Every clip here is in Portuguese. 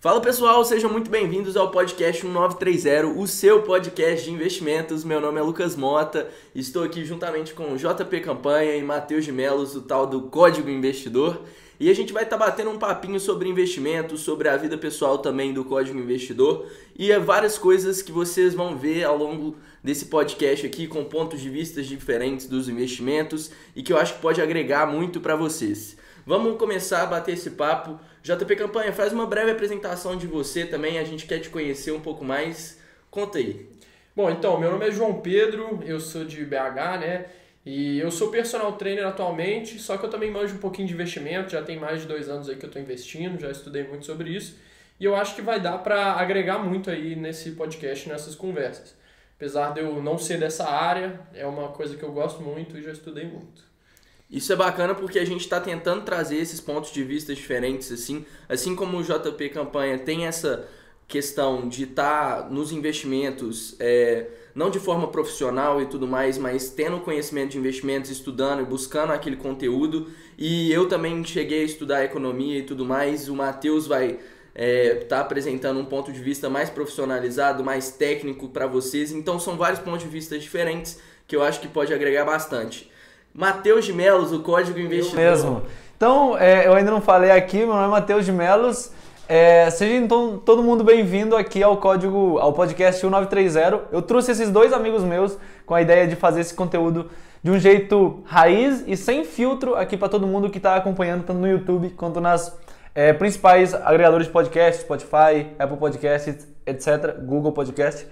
Fala pessoal, sejam muito bem-vindos ao podcast 1930, o seu podcast de investimentos. Meu nome é Lucas Mota, estou aqui juntamente com JP Campanha e Matheus de Melos, o tal do Código Investidor. E a gente vai estar tá batendo um papinho sobre investimentos, sobre a vida pessoal também do Código Investidor e é várias coisas que vocês vão ver ao longo desse podcast aqui com pontos de vista diferentes dos investimentos e que eu acho que pode agregar muito para vocês. Vamos começar a bater esse papo JP Campanha, faz uma breve apresentação de você também, a gente quer te conhecer um pouco mais. Conta aí. Bom, então, meu nome é João Pedro, eu sou de BH, né? E eu sou personal trainer atualmente, só que eu também manjo um pouquinho de investimento, já tem mais de dois anos aí que eu estou investindo, já estudei muito sobre isso. E eu acho que vai dar para agregar muito aí nesse podcast, nessas conversas. Apesar de eu não ser dessa área, é uma coisa que eu gosto muito e já estudei muito. Isso é bacana porque a gente está tentando trazer esses pontos de vista diferentes, assim, assim como o JP Campanha tem essa questão de estar tá nos investimentos, é, não de forma profissional e tudo mais, mas tendo conhecimento de investimentos, estudando e buscando aquele conteúdo. E eu também cheguei a estudar economia e tudo mais. O Matheus vai estar é, tá apresentando um ponto de vista mais profissionalizado, mais técnico para vocês. Então são vários pontos de vista diferentes que eu acho que pode agregar bastante. Matheus de Melos, o Código Investidor. Eu mesmo. Então, é, eu ainda não falei aqui, meu nome é Matheus de Melos. É, seja então todo mundo bem-vindo aqui ao código, ao podcast 1930. Eu trouxe esses dois amigos meus com a ideia de fazer esse conteúdo de um jeito raiz e sem filtro aqui para todo mundo que está acompanhando tanto no YouTube quanto nas é, principais agregadores de podcast, Spotify, Apple Podcasts, etc, Google Podcast.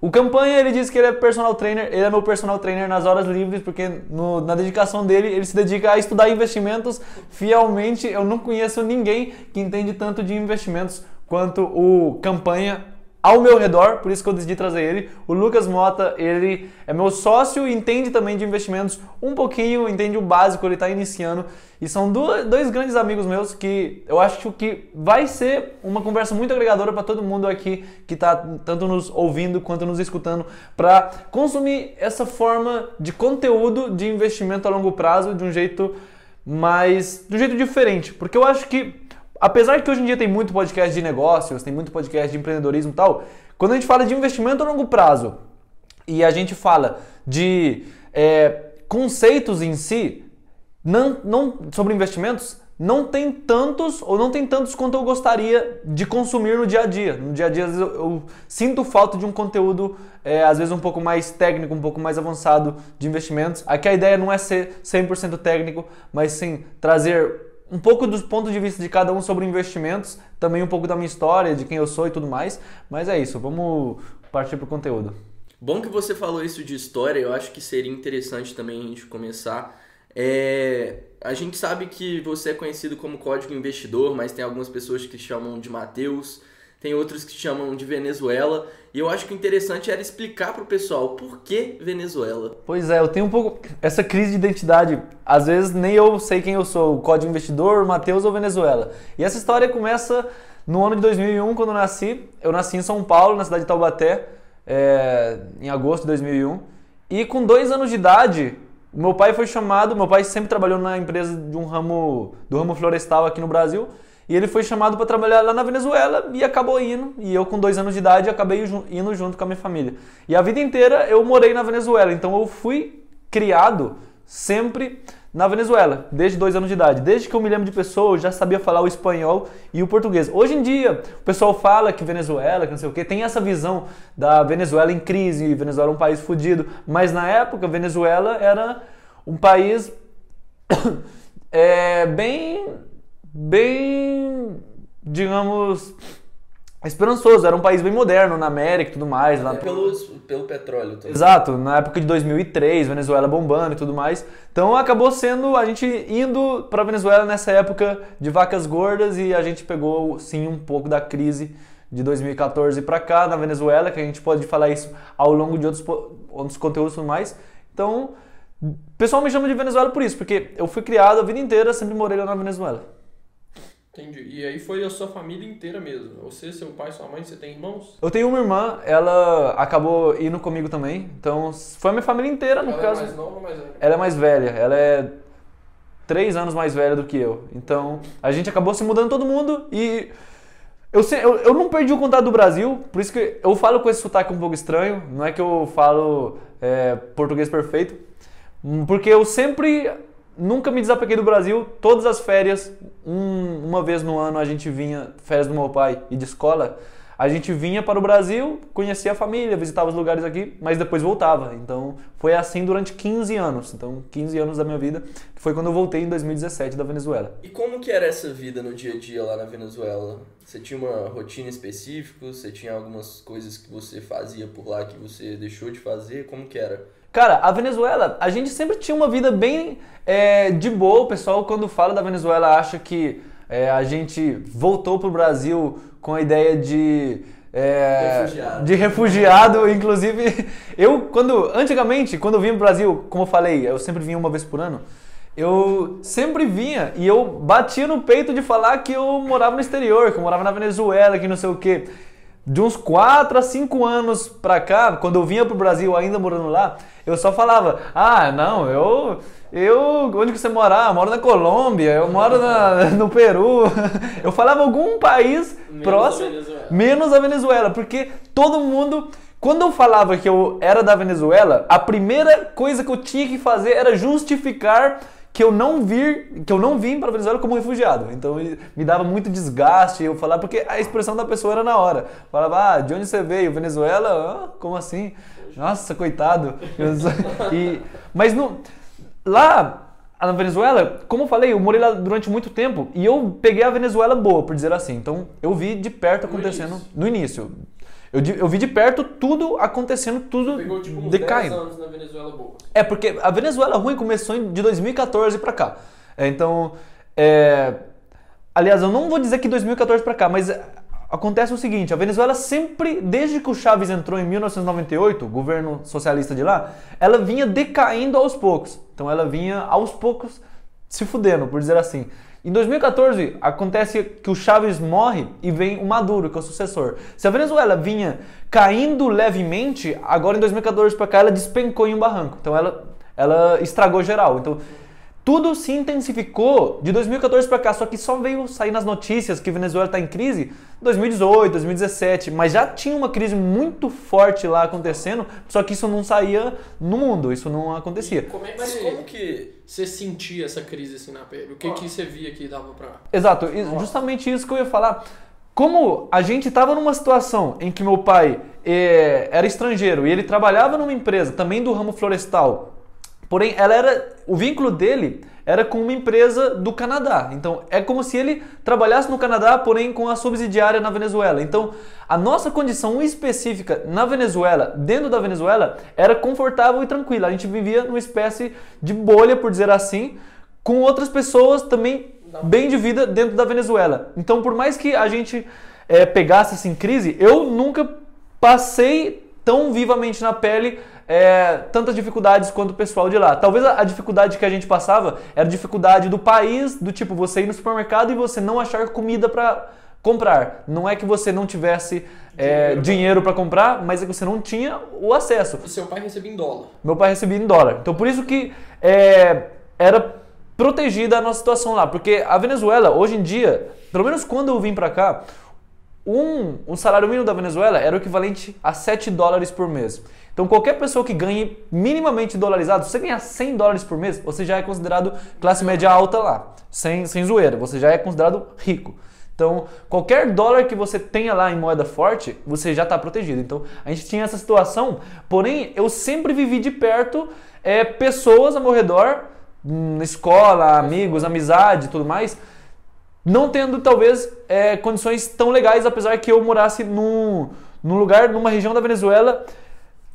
O Campanha, ele diz que ele é personal trainer, ele é meu personal trainer nas horas livres, porque no, na dedicação dele, ele se dedica a estudar investimentos fielmente. Eu não conheço ninguém que entende tanto de investimentos quanto o Campanha ao meu redor, por isso que eu decidi trazer ele. O Lucas Mota, ele é meu sócio e entende também de investimentos um pouquinho, entende o básico, ele está iniciando. E são dois grandes amigos meus que eu acho que vai ser uma conversa muito agregadora para todo mundo aqui que está tanto nos ouvindo quanto nos escutando para consumir essa forma de conteúdo de investimento a longo prazo de um jeito mais, de um jeito diferente, porque eu acho que apesar que hoje em dia tem muito podcast de negócios, tem muito podcast de empreendedorismo e tal, quando a gente fala de investimento a longo prazo e a gente fala de é, conceitos em si, não, não, sobre investimentos, não tem tantos ou não tem tantos quanto eu gostaria de consumir no dia a dia. No dia a dia, às vezes, eu, eu sinto falta de um conteúdo, é, às vezes, um pouco mais técnico, um pouco mais avançado de investimentos. Aqui a ideia não é ser 100% técnico, mas sim trazer um pouco dos pontos de vista de cada um sobre investimentos, também um pouco da minha história, de quem eu sou e tudo mais. Mas é isso, vamos partir para o conteúdo. Bom que você falou isso de história, eu acho que seria interessante também a gente começar. É, a gente sabe que você é conhecido como Código Investidor, mas tem algumas pessoas que chamam de Mateus tem outros que chamam de Venezuela. E eu acho que o interessante era explicar para o pessoal por que Venezuela. Pois é, eu tenho um pouco essa crise de identidade. Às vezes nem eu sei quem eu sou, o Código Investidor, Matheus ou Venezuela. E essa história começa no ano de 2001, quando eu nasci. Eu nasci em São Paulo, na cidade de Taubaté, é, em agosto de 2001. E com dois anos de idade, meu pai foi chamado. Meu pai sempre trabalhou na empresa de um ramo do ramo florestal aqui no Brasil. E ele foi chamado para trabalhar lá na Venezuela e acabou indo. E eu, com dois anos de idade, acabei indo junto com a minha família. E a vida inteira eu morei na Venezuela. Então eu fui criado sempre na Venezuela, desde dois anos de idade. Desde que eu me lembro de pessoa, eu já sabia falar o espanhol e o português. Hoje em dia, o pessoal fala que Venezuela, que não sei o quê, tem essa visão da Venezuela em crise, Venezuela é um país fodido. Mas na época, Venezuela era um país é, bem bem, digamos, esperançoso. Era um país bem moderno na América e tudo mais. Lá... É pelos, pelo petróleo. Também. Exato, na época de 2003, Venezuela bombando e tudo mais. Então acabou sendo a gente indo para Venezuela nessa época de vacas gordas e a gente pegou sim um pouco da crise de 2014 para cá na Venezuela, que a gente pode falar isso ao longo de outros, outros conteúdos e tudo mais. Então, o pessoal me chama de Venezuela por isso, porque eu fui criado a vida inteira, sempre morei lá na Venezuela. Entendi. E aí foi a sua família inteira mesmo? Você, seu pai, sua mãe, você tem irmãos? Eu tenho uma irmã, ela acabou indo comigo também. Então foi a minha família inteira, no ela é caso. Ela é mais nova ou mais velha? Ela é mais velha. Ela é três anos mais velha do que eu. Então a gente acabou se mudando todo mundo e Eu, sei- eu, eu não perdi o contato do Brasil, por isso que eu falo com esse sotaque um pouco estranho. Não é que eu falo é, português perfeito, porque eu sempre, nunca me desapeguei do Brasil. Todas as férias, um- uma vez no ano a gente vinha, férias do meu pai e de escola, a gente vinha para o Brasil, conhecia a família, visitava os lugares aqui, mas depois voltava. Então foi assim durante 15 anos. Então 15 anos da minha vida, que foi quando eu voltei em 2017 da Venezuela. E como que era essa vida no dia a dia lá na Venezuela? Você tinha uma rotina específica? Você tinha algumas coisas que você fazia por lá que você deixou de fazer? Como que era? Cara, a Venezuela, a gente sempre tinha uma vida bem é, de boa. O pessoal, quando fala da Venezuela, acha que é, a gente voltou pro Brasil com a ideia de. é, Refugiado. de refugiado, inclusive eu quando antigamente quando eu vinha pro Brasil, como eu falei, eu sempre vinha uma vez por ano. Eu sempre vinha e eu batia no peito de falar que eu morava no exterior, que eu morava na Venezuela, que não sei o quê. De uns 4 a 5 anos pra cá, quando eu vinha pro Brasil ainda morando lá, eu só falava: "Ah, não, eu eu onde que você mora? Ah, eu moro na Colômbia, eu moro na- no Peru". Eu falava algum país Menos próximo, a Venezuela. menos a Venezuela, porque todo mundo quando eu falava que eu era da Venezuela, a primeira coisa que eu tinha que fazer era justificar que eu não vir, que eu não vim para a Venezuela como refugiado. Então me dava muito desgaste eu falar porque a expressão da pessoa era na hora. Falava: "Ah, de onde você veio? Venezuela? Ah, como assim? Nossa, coitado". E mas não lá na Venezuela, como eu falei, eu morei lá durante muito tempo e eu peguei a Venezuela boa, por dizer assim. Então eu vi de perto No acontecendo início. no início. Eu, eu vi de perto tudo acontecendo, tudo Pegou tipo uns decaindo. 10 anos na Venezuela boa. É, porque a Venezuela ruim começou em- de 2014 pra cá. É, então, é... aliás, eu não vou dizer que 2014 pra cá, mas é, acontece o seguinte, a Venezuela sempre, desde que o Chaves entrou em 1998, o governo socialista de lá, ela vinha decaindo aos poucos. Então ela vinha aos poucos se fudendo, por dizer assim. Em 2014, acontece que o Chaves morre e vem o Maduro, que é o sucessor. Se a Venezuela vinha caindo levemente, agora em 2014 para cá ela despencou em um barranco. Então ela, ela estragou geral. Então tudo se intensificou de 2014 para cá, só que só veio sair nas notícias que Venezuela está em crise 2018, 2017, mas já tinha uma crise muito forte lá acontecendo, só que isso não saía no mundo, isso não acontecia. Como é que Mas você, como que. você sentia essa crise assim na pele? O que, que você via que dava pra. Exato, justamente isso que eu ia falar. Como a gente estava numa situação em que meu pai eh, era estrangeiro e ele trabalhava numa empresa também do ramo florestal, porém ela era o vínculo dele era com uma empresa do Canadá. Então é como se ele trabalhasse no Canadá, porém com a subsidiária na Venezuela. Então a nossa condição específica na Venezuela, dentro da Venezuela, era confortável e tranquila. A gente vivia numa espécie de bolha, por dizer assim, com outras pessoas também bem de vida dentro da Venezuela. Então, por mais que a gente eh, pegasse assim crise, eu nunca passei tão vivamente na pele eh, tantas dificuldades quanto o pessoal de lá. Talvez a, a dificuldade que a gente passava era a dificuldade do país, do tipo você ir no supermercado e você não achar comida para comprar. Não é que você não tivesse eh, dinheiro para comprar, mas é que você não tinha o acesso. O seu pai recebia em dólar. Meu pai recebia em dólar. Então por isso que é, era protegida a nossa situação lá. Porque a Venezuela, hoje em dia, pelo menos quando eu vim pra cá, um, um salário mínimo da Venezuela era o equivalente a 7 dólares por mês. Então qualquer pessoa que ganhe minimamente dolarizado, se você ganhar 100 dólares por mês, você já é considerado classe média alta lá. Sem, sem zoeira, você já é considerado rico. Então, qualquer dólar que você tenha lá em moeda forte, você já está protegido. Então, a gente tinha essa situação, porém, eu sempre vivi de perto é, pessoas ao meu redor, hum, na escola, amigos, amizade tudo mais, não tendo talvez é, condições tão legais, apesar que eu morasse num, num lugar, numa região da Venezuela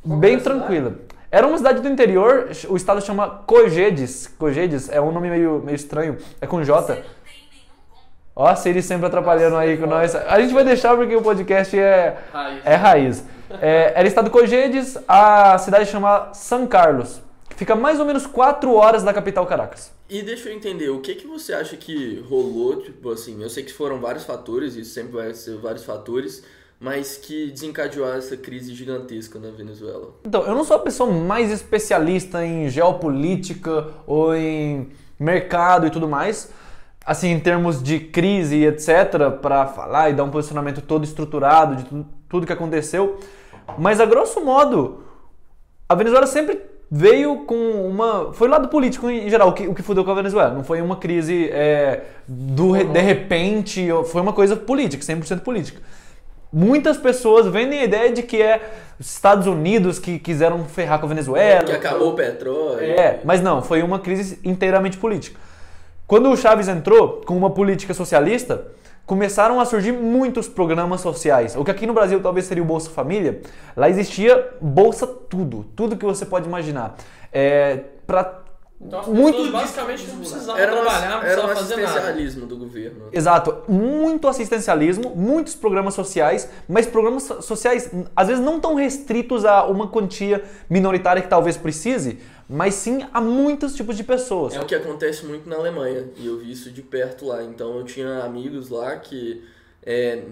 Qual bem tranquila. Era uma cidade do interior, o estado chama Cojedes. Cojedes é um nome meio, meio estranho, é com J. Ó, a Siri sempre atrapalhando aí com nós. A gente vai deixar porque o podcast é, Raiz. é raiz. É, era estado Cojedes, a cidade chama San Carlos. que Fica mais ou menos 4 horas da capital Caracas. E deixa eu entender, o que que você acha que rolou, tipo assim, eu sei que foram vários fatores, isso sempre vai ser vários fatores, mas que desencadeou essa crise gigantesca na Venezuela. Então, eu não sou a pessoa mais especialista em geopolítica ou em mercado e tudo mais. assim, em termos de crise e etc, para falar e dar um posicionamento todo estruturado de tu- tudo que aconteceu. Mas a grosso modo, a Venezuela sempre veio com uma. Foi o lado político em geral, o que, o que fudeu com a Venezuela. Não foi uma crise é, do, de repente, foi uma coisa política, 100% política. Muitas pessoas vendem a ideia de que é os Estados Unidos que quiseram ferrar com a Venezuela. Que acabou o petróleo. É, mas não, foi uma crise inteiramente política. Quando o Chaves entrou com uma política socialista, começaram a surgir muitos programas sociais. O que aqui no Brasil talvez seria o Bolsa Família, lá existia Bolsa tudo, tudo que você pode imaginar. É, pra, Então as Muito basicamente não precisavam Era trabalhar, não era um precisavam fazer nada. assistencialismo do governo. Exato, muito assistencialismo, muitos programas sociais, mas programas so- sociais às vezes não tão restritos a uma quantia minoritária que talvez precise, mas sim a muitos tipos de pessoas. É o que acontece muito na Alemanha, e eu vi isso de perto lá. Então eu tinha amigos lá que é,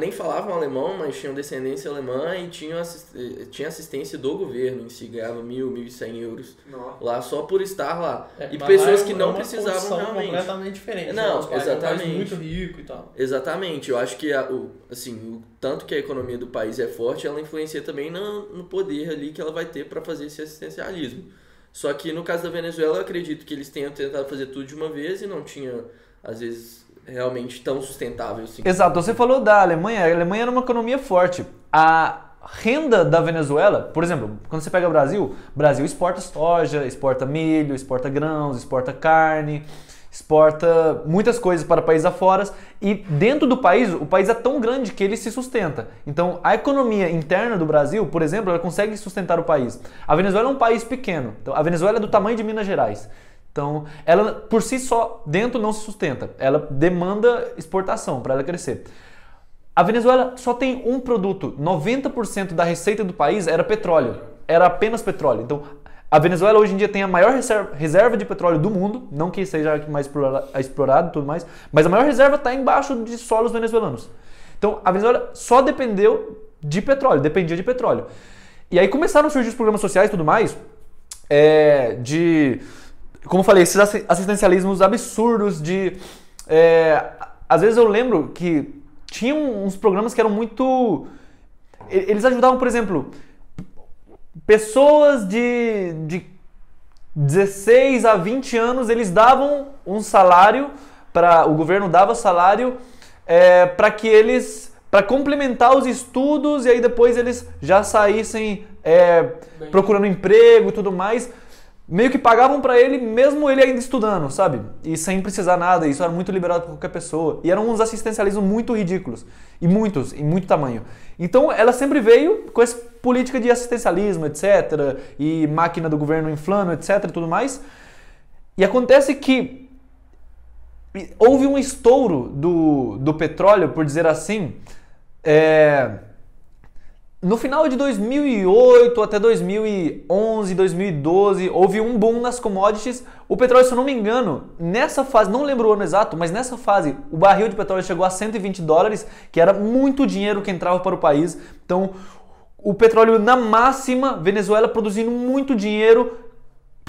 nem falavam alemão, mas tinham descendência alemã e tinham assist- tinha assistência do governo em si, ganhava mil, mil e cem euros lá só por estar lá. É, e pessoas lá é que é não uma precisavam realmente. completamente diferente. Não, né? Nosso país É um exatamente. muito rico e tal. Exatamente, eu acho que a- o, assim, o tanto que a economia do país é forte, ela influencia também no, no poder ali que ela vai ter para fazer esse assistencialismo. Só que no caso da Venezuela, eu acredito que eles tenham tentado fazer tudo de uma vez e não tinha, às vezes, realmente tão sustentável assim. Exato, você falou da Alemanha, a Alemanha era uma economia forte. A renda da Venezuela, por exemplo, quando você pega o Brasil, Brasil exporta soja, exporta milho, exporta grãos, exporta carne, exporta muitas coisas para países afora e dentro do país, o país é tão grande que ele se sustenta. Então, a economia interna do Brasil, por exemplo, ela consegue sustentar o país. A Venezuela é um país pequeno. Então, a Venezuela é do tamanho de Minas Gerais. Então, ela por si só dentro não se sustenta. Ela demanda exportação para ela crescer. A Venezuela só tem um produto. 90% da receita do país era petróleo. Era apenas petróleo. Então, a Venezuela hoje em dia tem a maior reserva, de petróleo do mundo, não que seja mais explora- explorado e tudo mais, mas a maior reserva está embaixo de solos venezuelanos. Então, a Venezuela só dependeu de petróleo, dependia de petróleo. E aí começaram a surgir os programas sociais e tudo mais, é, de, como eu falei, esses assi- assistencialismos absurdos de... é, às vezes eu lembro que tinha uns programas que eram muito... Eles ajudavam, por exemplo, pessoas de, de 16 a 20 anos, eles davam um salário para o governo dava salário para que eles para complementar os estudos e aí depois eles já saíssem é, procurando emprego e tudo mais meio que pagavam para ele mesmo ele ainda estudando sabe? E sem precisar nada isso era muito liberado por qualquer pessoa. E eram uns assistencialismos muito ridículos. E muitos em muito tamanho. Então ela sempre veio com essa política de assistencialismo etc e máquina do governo inflando etc tudo mais. E acontece que houve um estouro do, do petróleo, por dizer assim, é, no final de 2008 até 2011, 2012, houve um boom nas commodities. O petróleo, se eu não me engano, nessa fase, não lembro o ano exato, mas nessa fase, o barril de petróleo chegou a 120 dólares, que era muito dinheiro que entrava para o país. Então, o petróleo na máxima, Venezuela produzindo muito dinheiro,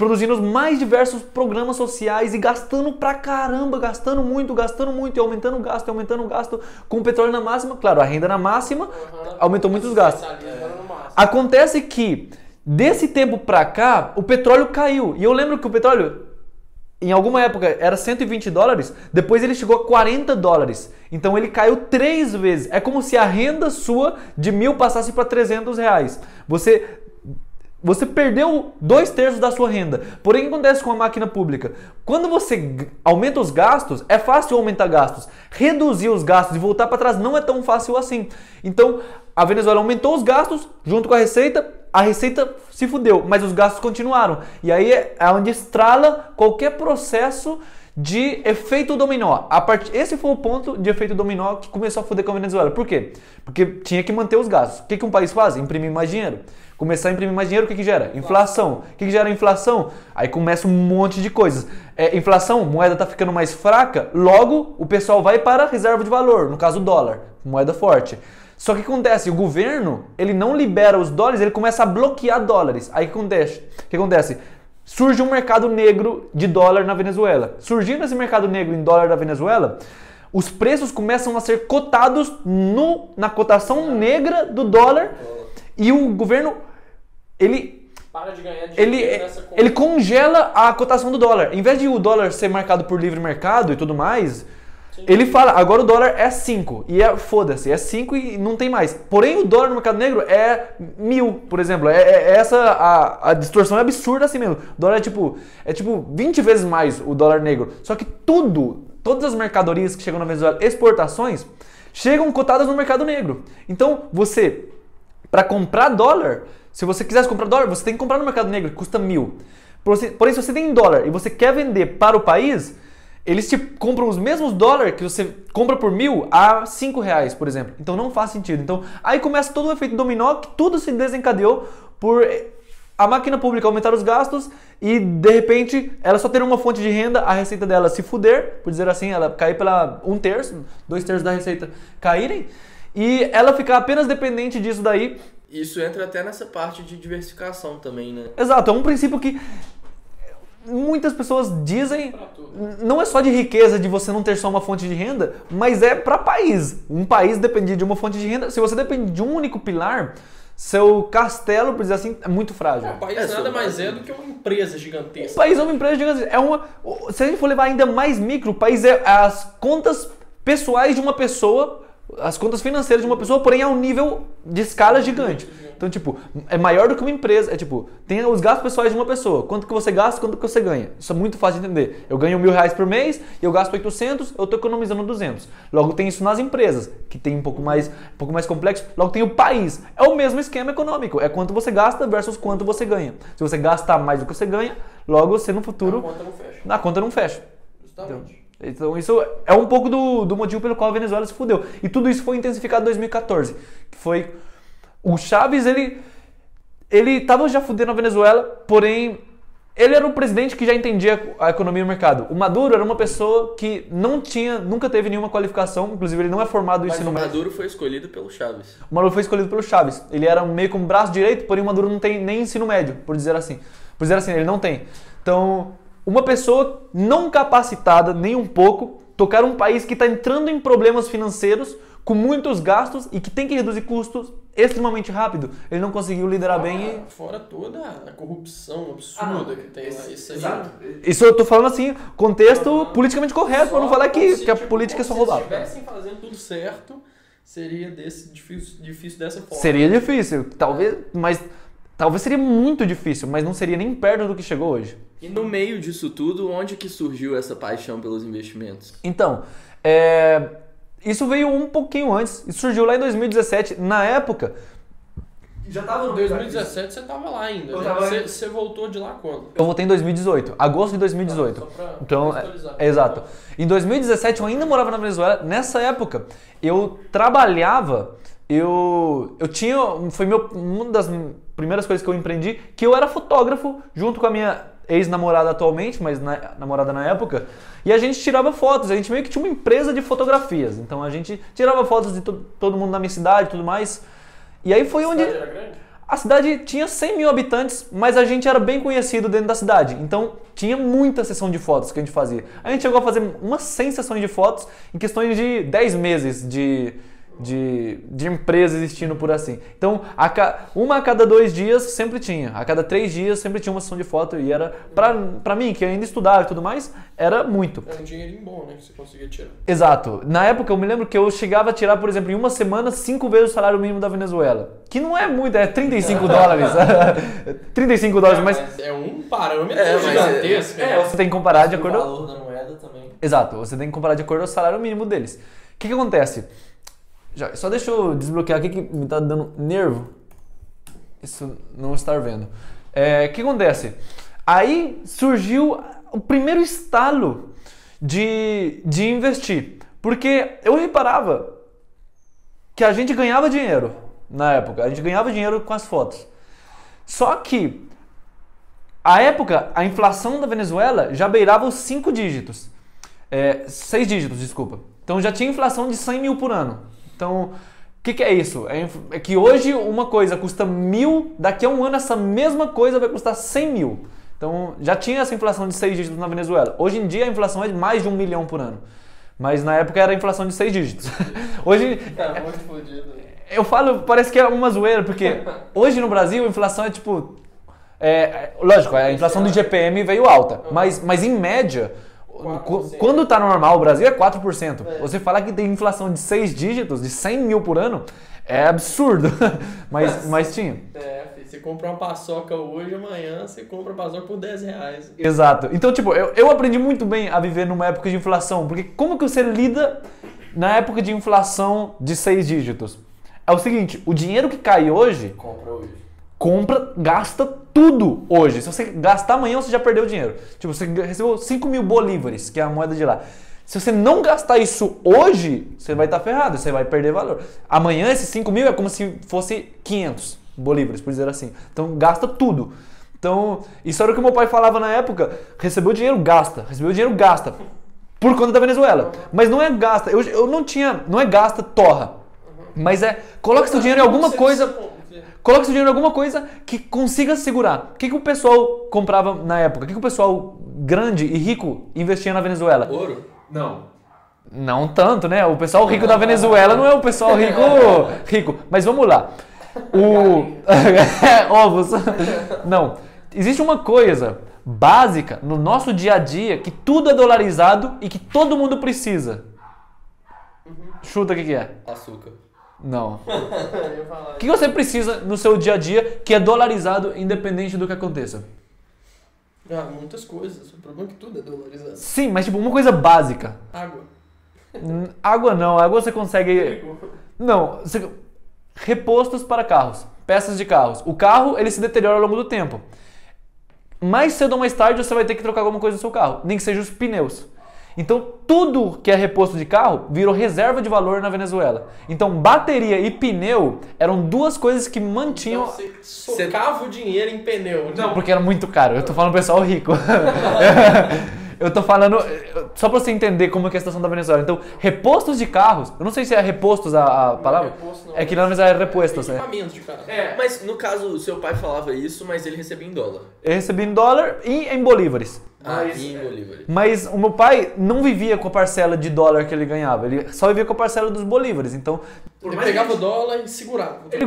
produzindo os mais diversos programas sociais e gastando pra caramba, gastando muito, gastando muito e aumentando o gasto, aumentando o gasto com o petróleo na máxima. Claro, a renda na máxima aumentou muito os gastos. Acontece que desse tempo pra cá, o petróleo caiu. E eu lembro que o petróleo em alguma época era 120 dólares, depois ele chegou a 40 dólares. Então ele caiu três vezes. É como se a renda sua de mil passasse para 300 reais. Você você perdeu dois terços da sua renda. Porém, o que acontece com a máquina pública? Quando você aumenta os gastos, é fácil aumentar gastos. Reduzir os gastos e voltar para trás não é tão fácil assim. Então, a Venezuela aumentou os gastos junto com a receita, a receita se fudeu, mas os gastos continuaram. E aí é onde estrala qualquer processo de efeito dominó. A part... Esse foi o ponto de efeito dominó que começou a foder com a Venezuela. Por quê? Porque tinha que manter os gastos. O que, que um país faz? Imprimir mais dinheiro. Começar a imprimir mais dinheiro, o que, que gera? Inflação. O que, que gera inflação? Aí começa um monte de coisas. É, inflação, moeda está ficando mais fraca, logo o pessoal vai para a reserva de valor, no caso o dólar, moeda forte. Só que acontece? O governo, ele não libera os dólares, ele começa a bloquear dólares. Aí o que acontece? O que acontece? surge um mercado negro de dólar na Venezuela. Surgindo esse mercado negro em dólar da Venezuela, os preços começam a ser cotados no, na cotação negra do dólar e o governo ele Para de ganhar dinheiro ele, nessa ele congela a cotação do dólar. Em vez de o dólar ser marcado por livre mercado e tudo mais, ele fala, agora o dólar é 5. E é, foda-se, é 5 e não tem mais. Porém, o dólar no mercado negro é mil, por exemplo. É, é- é essa, a, a distorção é absurda assim mesmo. O dólar é tipo, é tipo 20 vezes mais o dólar negro. Só que tudo, todas as mercadorias que chegam na Venezuela, exportações, chegam cotadas no mercado negro. Então, você para comprar dólar, se você quisesse comprar dólar, você tem que comprar no mercado negro, que custa mil. Porém, se você tem dólar e você quer vender para o país, eles te compram os mesmos dólares que você compra por mil a cinco reais, por exemplo. Então não faz sentido. Então aí começa todo o efeito dominó que tudo se desencadeou por a máquina pública aumentar os gastos e de repente ela só ter uma fonte de renda, a receita dela se fuder, por dizer assim, ela cair pela um terço, dois terços da receita caírem e ela ficar apenas dependente disso daí. Isso entra até nessa parte de diversificação também, né? Exato, é um princípio que muitas pessoas dizem não é só de riqueza de você não ter só uma fonte de renda, mas é para país. Um país depende de uma fonte de renda. Se você depende de um único pilar, seu castelo, por dizer assim, é muito frágil. O país É, nada mais é do que uma empresa O gigantesca. país é uma empresa gigante. É uma, se a gente for levar ainda mais micro, o país é as contas pessoais de uma pessoa, as contas financeiras de uma pessoa, porém a um nível de escala gigante. Então, tipo, é maior do que uma empresa. É tipo, tem os gastos pessoais de uma pessoa. Quanto que você gasta, quanto que você ganha. Isso é muito fácil de entender. Eu ganho mil reais por mês e eu gasto 800, eu estou economizando 200. Logo tem isso nas empresas, que tem um pouco mais, um pouco mais complexo. Logo tem o país. É o mesmo esquema econômico. É quanto você gasta versus quanto você ganha. Se você gastar mais do que você ganha, logo você no A futuro, conta não fecha. na conta não fecha. Justamente. Então isso é um pouco do, do motivo pelo qual a Venezuela se fudeu. E tudo isso foi intensificado em 2014. Que foi. O Chaves, ele. Ele tava já fudendo a Venezuela, porém. Ele era um presidente que já entendia a economia e o mercado. O Maduro era uma pessoa que não tinha, nunca teve nenhuma qualificação, inclusive ele não é formado em ensino o médio. Maduro foi escolhido pelo Chaves. O Maduro foi escolhido pelo Chaves. Ele era meio como braço direito, porém o Maduro não tem nem ensino médio, por dizer assim. Por dizer assim, ele não tem. Então, uma pessoa não capacitada nem um pouco, tocar um país que está entrando em problemas financeiros, com muitos gastos e que tem que reduzir custos extremamente rápido. Ele não conseguiu liderar bem e... Fora toda a corrupção absurda que tem lá. Isso aí. Isso eu tô falando assim, contexto politicamente correto, para não falar que, se, que a tipo, política é só Se roubada. estivessem fazendo tudo certo, seria desse, difícil, difícil dessa forma. Seria difícil, talvez, mas talvez seria muito difícil, mas não seria nem perto do que chegou hoje. E no meio disso tudo, onde que surgiu essa paixão pelos investimentos? Então, é, isso veio um pouquinho antes, isso surgiu lá em 2017. Na época, já tava Em 2017 você tava lá ainda. Eu né? tava- Você, você voltou de lá quando? Eu voltei em 2018, agosto de 2018. Só pra Então, é exato. Em 2017 eu ainda morava na Venezuela. Nessa época eu trabalhava, eu eu tinha, foi meu, uma das primeiras coisas que eu empreendi, que eu era fotógrafo junto com a minha ex-namorada atualmente, mas na- namorada na época, e a gente tirava fotos, a gente meio que tinha uma empresa de fotografias. Então a gente tirava fotos de to- todo mundo da minha cidade e tudo mais. E aí foi onde A cidade era grande? a cidade tinha 100 mil habitantes, mas a gente era bem conhecido dentro da cidade. Então tinha muita sessão de fotos que a gente fazia. A gente chegou a fazer umas 100 sessões de fotos em questões de 10 meses de, de, de empresa existindo por assim. Então, a ca- uma a cada dois dias sempre tinha. A cada três dias sempre tinha uma sessão de foto. E era, pra, pra mim, que ainda estudava e tudo mais, era muito. Era um dinheirinho bom, né? Que você conseguia tirar. Exato. Na época eu me lembro que eu chegava a tirar, por exemplo, em uma semana, cinco vezes o salário mínimo da Venezuela. Que não é muito, é 35 dólares. 35 dólares, mas é um parâmetro É, mas é- gigantesco. é, né? você tem que comparar de O acordo. valor da moeda também. Exato, você tem que comparar de acordo com o salário mínimo deles. O que, que acontece? Já, só deixa eu desbloquear aqui que me tá dando nervo. Isso não estar vendo. É, O que acontece? Aí surgiu o primeiro estalo de, de investir. Porque eu reparava que a gente ganhava dinheiro na época. A gente ganhava dinheiro com as fotos. Só que a época, a inflação da Venezuela já beirava os cinco dígitos. É, seis dígitos, desculpa. Então já tinha inflação de 100 mil por ano. Então, o que, que é isso? É, é que hoje uma coisa custa mil, daqui a um ano essa mesma coisa vai custar 100 mil. Então já tinha essa inflação de seis dígitos na Venezuela. Hoje em dia a inflação é de mais de um milhão por ano. Mas na época era a inflação de seis dígitos. Hoje. Tá muito fodido. Eu falo, parece que é uma zoeira, porque hoje no Brasil a inflação é tipo. É, lógico, a inflação do GPM veio alta, mas, mas em média, 4%. Quando tá normal, o Brasil é 4%. Você falar que tem inflação de 6 dígitos, de 100 mil por ano, é absurdo. mas, mas tinha. É, você compra uma paçoca hoje, amanhã você compra a paçoca por 10 reais. Exato. Então, tipo, eu, eu aprendi muito bem a viver numa época de inflação, porque como que você lida na época de inflação de 6 dígitos? É o seguinte, o dinheiro que cai hoje, Compra hoje. Compra, gasta tudo hoje. Se você gastar amanhã, você já perdeu o dinheiro. Tipo, você recebeu 5 mil bolívares, que é a moeda de lá. Se você não gastar isso hoje, você vai estar ferrado, você vai perder valor. Amanhã, esses 5 mil é como se fosse 500 bolívares, por dizer assim. Então, gasta tudo. Então, isso era o que meu pai falava na época. Recebeu dinheiro, gasta. Recebeu dinheiro, gasta. Por conta da Venezuela. Mas não é gasta. Eu, eu não tinha. Não é gasta, torra. Mas é. Coloca seu dinheiro em alguma coisa. Coloque seu dinheiro em alguma coisa que consiga segurar. O que, que o pessoal comprava na época? O que, que o pessoal grande e rico investia na Venezuela? Ouro? Não. Não tanto, né? O pessoal rico da Venezuela não é o pessoal rico rico. Mas vamos lá. O ovos. Não. Existe uma coisa básica no nosso dia a dia que tudo é dolarizado e que todo mundo precisa. Chuta o que, que é? Açúcar. Não. O que você precisa no seu dia a dia que é dolarizado independente do que aconteça? Ah, muitas coisas. O problema é que tudo é dolarizado. Sim, mas tipo, uma coisa básica. Água. Água não, água você consegue. Não, você- repostos para carros, peças de carros. O carro ele se deteriora ao longo do tempo. Mais cedo ou mais tarde você vai ter que trocar alguma coisa no seu carro, nem que seja os pneus. Então tudo que é reposto de carro virou reserva de valor na Venezuela. Então bateria e pneu eram duas coisas que mantinham Então, você socava o dinheiro em pneu. Não, porque era muito caro. Eu tô falando pessoal rico. eu tô falando. Só pra você entender como é que é a situação da Venezuela. Então, repostos de carros. Eu não sei se é repostos a, a palavra. reposto, não. É que na Venezuela é repostos. É. Equipamento de carro. É, mas no caso, o seu pai falava isso, mas ele recebia em dólar. Eu recebi em dólar e em bolívares. Ah, Mas- em Bolívar. Mas o meu pai não vivia com a parcela de dólar que ele ganhava. Ele só vivia com a parcela dos bolívares. Então, Ele pegava o dólar e segurava. ele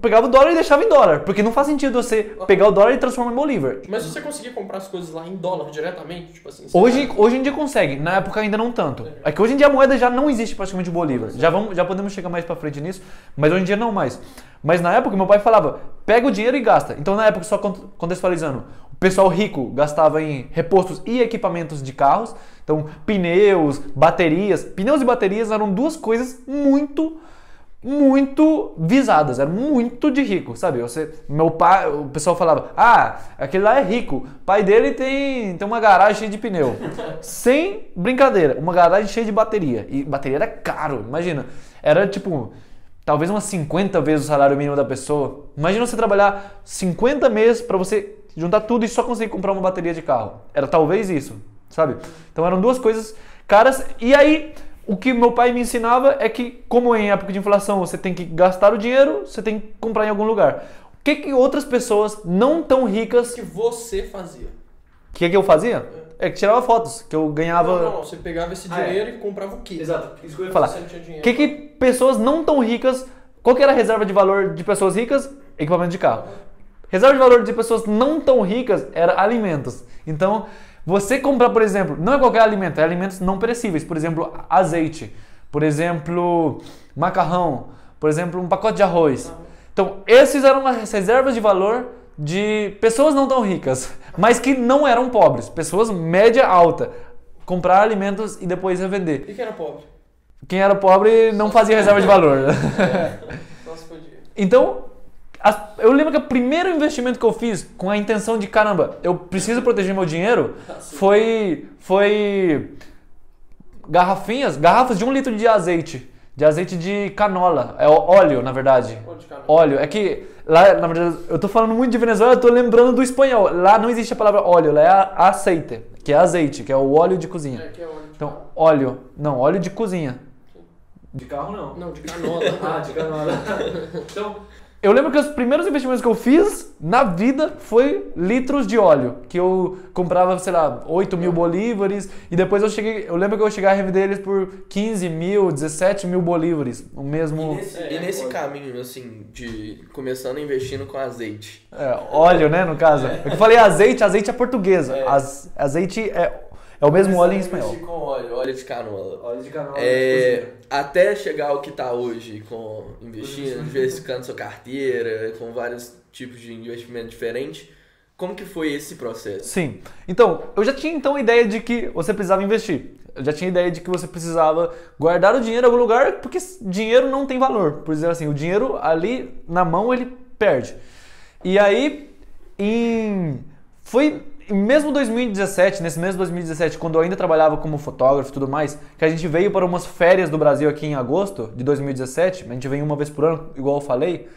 pegava o dólar e deixava em dólar. Porque não faz sentido você pegar o dólar e transformar em bolívar. Mas se você conseguia comprar as coisas lá em dólar diretamente, tipo assim. Hoje, hoje em dia consegue, na época ainda não tanto. É que hoje em dia a moeda já não existe praticamente o Bolívar. Já, vamos, já podemos chegar mais pra frente nisso, mas hoje em dia não mais. Mas na época meu pai falava, pega o dinheiro e gasta. Então na época, só cont- contextualizando, pessoal rico gastava em repostos e equipamentos de carros. Então pneus, baterias. Pneus e baterias eram duas coisas muito muito visadas, era muito de rico, sabe? Você, meu pai, o pessoal falava: "Ah, aquele lá é rico. Pai dele tem tem uma garagem cheia de pneu". Sem brincadeira, uma garagem cheia de bateria. E bateria era caro, imagina. Era tipo talvez umas 50 vezes o salário mínimo da pessoa. Imagina você trabalhar 50 meses para você juntar tudo e só conseguir comprar uma bateria de carro. Era talvez isso, sabe? Então eram duas coisas caras. E aí, o que meu pai me ensinava é que, como em época de inflação você tem que gastar o dinheiro, você tem que comprar em algum lugar. O que, que outras pessoas não tão ricas. O que você fazia? O que, que eu fazia? É que tirava fotos, que eu ganhava. Não, não, não. Você pegava esse Ah, é. dinheiro e comprava o quê? Exato, isso que eu ia falar. dinheiro. O que, que pessoas não tão ricas. Qual que era a reserva de valor de pessoas ricas? Equipamento de carro. Reserva de valor de pessoas não tão ricas era alimentos. Então, você comprar, por exemplo, não é qualquer alimento, é alimentos não perecíveis. Por exemplo, azeite. Por exemplo, macarrão. Por exemplo, um pacote de arroz. Então, esses eram as reservas de valor de pessoas não tão ricas, mas que não eram pobres. Pessoas média alta. Comprar alimentos e depois revender. E quem era pobre? Quem era pobre não fazia reserva de valor. Podia. Então, eu lembro que o primeiro investimento que eu fiz com a intenção de caramba, eu preciso proteger meu dinheiro, foi foi garrafinhas, garrafas de um litro de azeite, de azeite de canola, é óleo na verdade. Óleo é que lá, na verdade, eu tô falando muito de Venezuela, eu tô lembrando do espanhol. Lá não existe a palavra óleo, lá é aceite, que é azeite, que é o óleo de cozinha. É, que é óleo de Então, óleo, não, óleo de cozinha. De carro não. Não, de canola. Ah, de canola. então, Eu lembro que os primeiros investimentos que eu fiz na vida foi litros de óleo. Que eu comprava, sei lá, 8 mil bolívares. E depois eu cheguei. Eu lembro que eu cheguei a revender eles por 15 mil, 17 mil bolívares. O E mesmo. nesse, É, e nesse pode. caminho, assim, de começando investindo com azeite. É, óleo, né, no caso. Eu falei azeite, azeite é portuguesa. É. Az- azeite é, é o mesmo óleo em espanhol. Investir com óleo, óleo de canola. Óleo de canola. É, até chegar ao que tá hoje, com investindo, diversificando sua carteira, com vários tipos de investimento diferentes. Como que foi esse processo? Sim. Então, eu já tinha então a ideia de que você precisava investir. Eu já tinha a ideia de que você precisava guardar o dinheiro em algum lugar, porque dinheiro não tem valor. Por dizer assim, o dinheiro ali na mão ele perde. E aí, em foi mesmo 2017, nesse mesmo 2017, quando eu ainda trabalhava como fotógrafo e tudo mais, que a gente veio para umas férias do Brasil aqui em agosto de 2017, a gente vem uma vez por ano, igual eu falei,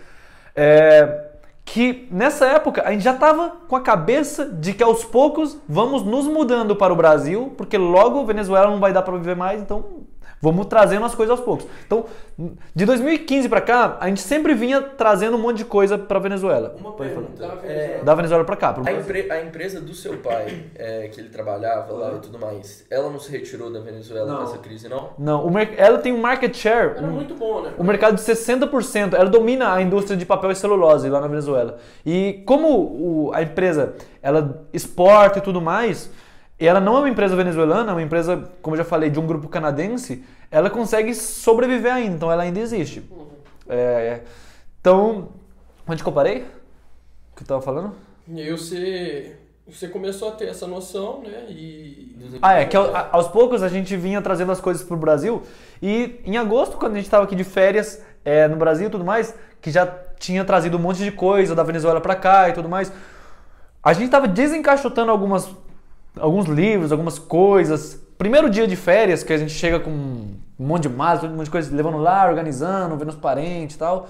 é, que nessa época a gente já estava com a cabeça de que aos poucos vamos nos mudando para o Brasil, porque logo Venezuela não vai dar para viver mais, então vamos trazendo as coisas aos poucos. Então, de 2015 para cá, a gente sempre vinha trazendo um monte de coisa para Venezuela. Uma Pode falar. pergunta. Da é, Da Venezuela para cá. pro a, empre- a empresa do seu pai, é, que ele trabalhava lá e tudo mais, ela não se retirou da Venezuela Não. com essa crise, não? Não, o mer- ela tem um market share, Era um- muito bom, né? o mercado de 60%. Ela domina a indústria de papel e celulose lá na Venezuela. E como o- a empresa ela exporta e tudo mais, e ela não é uma empresa venezuelana, é uma empresa, como eu já falei, de um grupo canadense, ela consegue sobreviver ainda, então ela ainda existe. É, então, onde que eu parei? O que eu tava falando? E você, você começou a ter essa noção, né? E Ah, é, que aos poucos a gente vinha trazendo as coisas pro Brasil. E em agosto, quando a gente tava aqui de férias é, no Brasil e tudo mais, que já tinha trazido um monte de coisa da Venezuela pra cá e tudo mais, a gente tava desencaixotando algumas, alguns livros, algumas coisas. Primeiro dia de férias, que a gente chega com um monte de massa, um monte de coisa, levando lá, organizando, vendo os parentes e tal.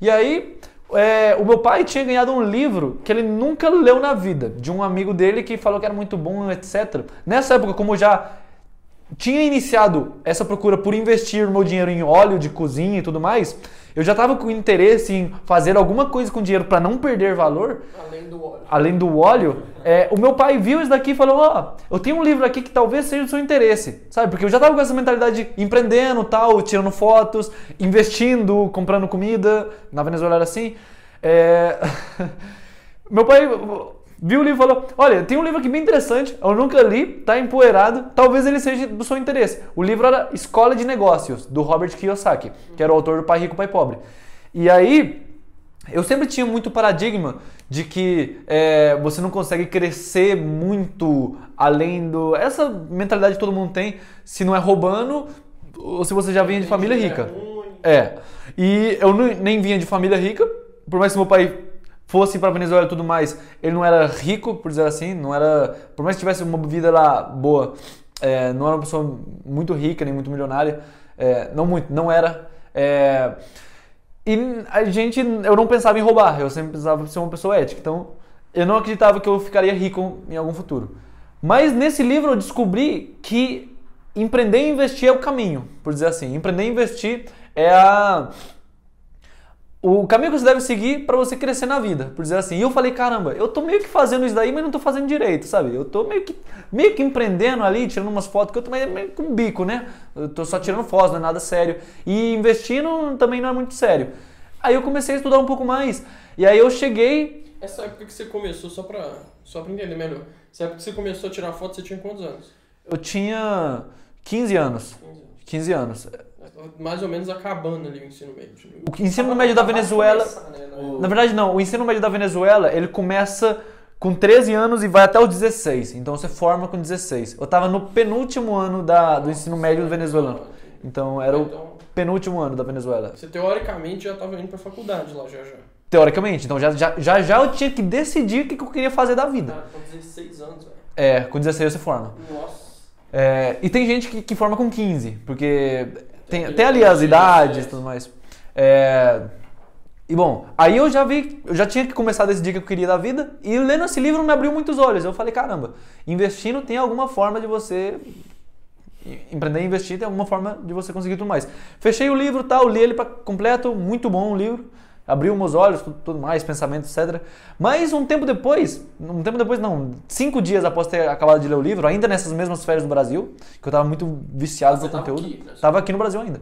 E aí, é, o meu pai tinha ganhado um livro que ele nunca leu na vida, de um amigo dele que falou que era muito bom, etc. Nessa época, como já tinha iniciado essa procura por investir meu dinheiro em óleo de cozinha e tudo mais, eu já estava com interesse em fazer alguma coisa com dinheiro para não perder valor, além do óleo. além do óleo, é, o meu pai viu isso daqui e falou: Ó, eu tenho um livro aqui que talvez seja do seu interesse, sabe? Porque eu já tava com essa mentalidade de empreendendo tal, tirando fotos, investindo, comprando comida. Na Venezuela era assim. É, meu pai viu o livro e falou: Olha, tem um livro aqui bem interessante, eu nunca li, tá empoeirado, talvez ele seja do seu interesse. O livro era Escola de Negócios, do Robert Kiyosaki, que era o autor do Pai Rico, Pai Pobre. E aí, eu sempre tinha muito paradigma de que é, você não consegue crescer muito além do. Essa mentalidade que todo mundo tem, se não é roubando ou se você já vinha de família rica. É. E eu não- nem vinha de família rica, por mais que meu pai fosse para Venezuela e tudo mais, ele não era rico, por dizer assim, não era. Por mais que tivesse uma vida lá boa, é, não era uma pessoa muito rica nem muito milionária, é, não muito, não era. É, e a gente, eu não pensava em roubar, eu sempre pensava em ser uma pessoa ética. Então, eu não acreditava que eu ficaria rico em algum futuro. Mas nesse livro eu descobri que empreender e investir é o caminho, por dizer assim. Empreender e investir é a o caminho que você deve seguir para você crescer na vida, por dizer assim. E eu falei, caramba, eu tô meio que fazendo isso daí, mas não tô fazendo direito, sabe? Eu tô meio que, meio que empreendendo ali, tirando umas fotos que eu tô meio, meio com bico, né? Eu tô só tirando fotos, não é nada sério. E investindo também não é muito sério. Aí eu comecei a estudar um pouco mais. E aí eu cheguei. Essa época que você começou, só pra, só pra entender melhor, essa época que você começou a tirar foto, você tinha quantos anos? Eu tinha 15 anos. 15 anos. 15 anos. Mais ou menos acabando ali o ensino médio. O ensino médio da Venezuela. Começar, né, na- O- Na verdade, não. O ensino médio da Venezuela, ele começa com 13 anos e vai até os 16. Então você forma com 16. Eu tava no penúltimo ano da, do ensino médio venezuelano. Então era o Então, penúltimo ano da Venezuela. você teoricamente já estava indo pra faculdade lá já já. Teoricamente. Então já já, já, já eu tinha que decidir o que que eu queria fazer da vida. Cara, com 16 anos, velho. É, com 16 você forma. Nossa. É, e tem gente que, que forma com 15, porque tem, Tem tem ali as idades e processo. tudo mais. É, e bom, aí eu já vi, eu já tinha que começar a decidir o que eu queria da vida, e lendo esse livro me abriu muitos olhos. Eu falei, caramba, investindo tem alguma forma de você. Empreender e investir tem alguma forma de você conseguir tudo mais. Fechei o livro tal, li ele para completo, muito bom o livro. Abriu meus olhos, tudo, tudo mais, pensamentos, etc. Mas um tempo depois, um tempo depois não, cinco dias após ter acabado de ler o livro, ainda nessas mesmas férias do Brasil, que eu tava muito viciado Você no conteúdo, aqui, né? aqui no Brasil ainda.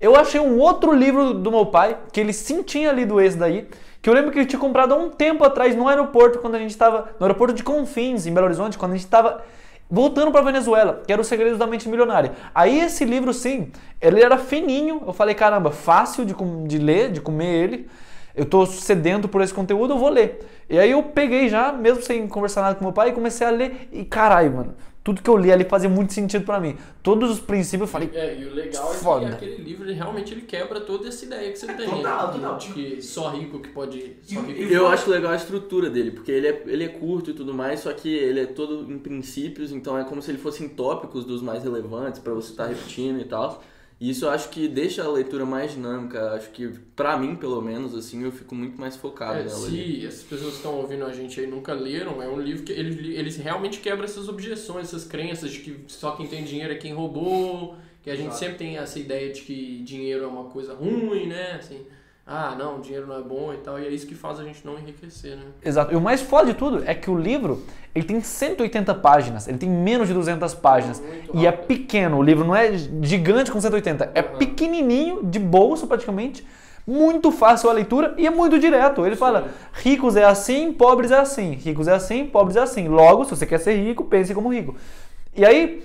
Eu achei um outro livro do meu pai, que ele sim tinha lido esse daí, que eu lembro que ele tinha comprado há um tempo atrás no aeroporto, quando a gente estava no aeroporto de Confins, em Belo Horizonte, quando a gente estava voltando para Venezuela, que era Os Segredos da Mente Milionária. Aí esse livro, sim, ele era fininho, eu falei, caramba, fácil de, de ler, de comer ele, eu tô sedento por esse conteúdo, eu vou ler. E aí eu peguei já, mesmo sem conversar nada com meu pai, e comecei a ler, e caralho, mano, tudo que eu li ali fazia muito sentido para mim. Todos os princípios eu falei, É, e o legal é Foda. que aquele livro ele realmente ele quebra toda essa ideia que você tem. total, né? total. De que só rico que pode. Só rico Eu acho legal a estrutura dele, porque ele é, ele é curto e tudo mais, só que ele é todo em princípios, então é como se ele fosse em tópicos dos mais relevantes pra você estar repetindo e tal. E isso eu acho que deixa a leitura mais dinâmica, acho que pra mim, pelo menos, assim, eu fico muito mais focado É, nela ali. se essas pessoas que estão ouvindo a gente aí nunca leram, é um livro que ele, ele realmente quebra essas objeções, essas crenças de que só quem tem dinheiro é quem roubou, que a gente sempre tem essa ideia de que dinheiro é uma coisa ruim, né? Assim, ah, não, dinheiro não é bom e tal, e é isso que faz a gente não enriquecer, né? Exato. E o mais foda de tudo é que o livro, ele tem 180 páginas, ele tem menos de 200 páginas. Muito E é pequeno, o livro não é gigante com 180, é Uhum. pequenininho, de bolso praticamente, muito fácil a leitura e é muito direto. Ele fala, ricos é assim, pobres é assim, ricos é assim, pobres é assim. Logo, se você quer ser rico, pense como rico. E aí,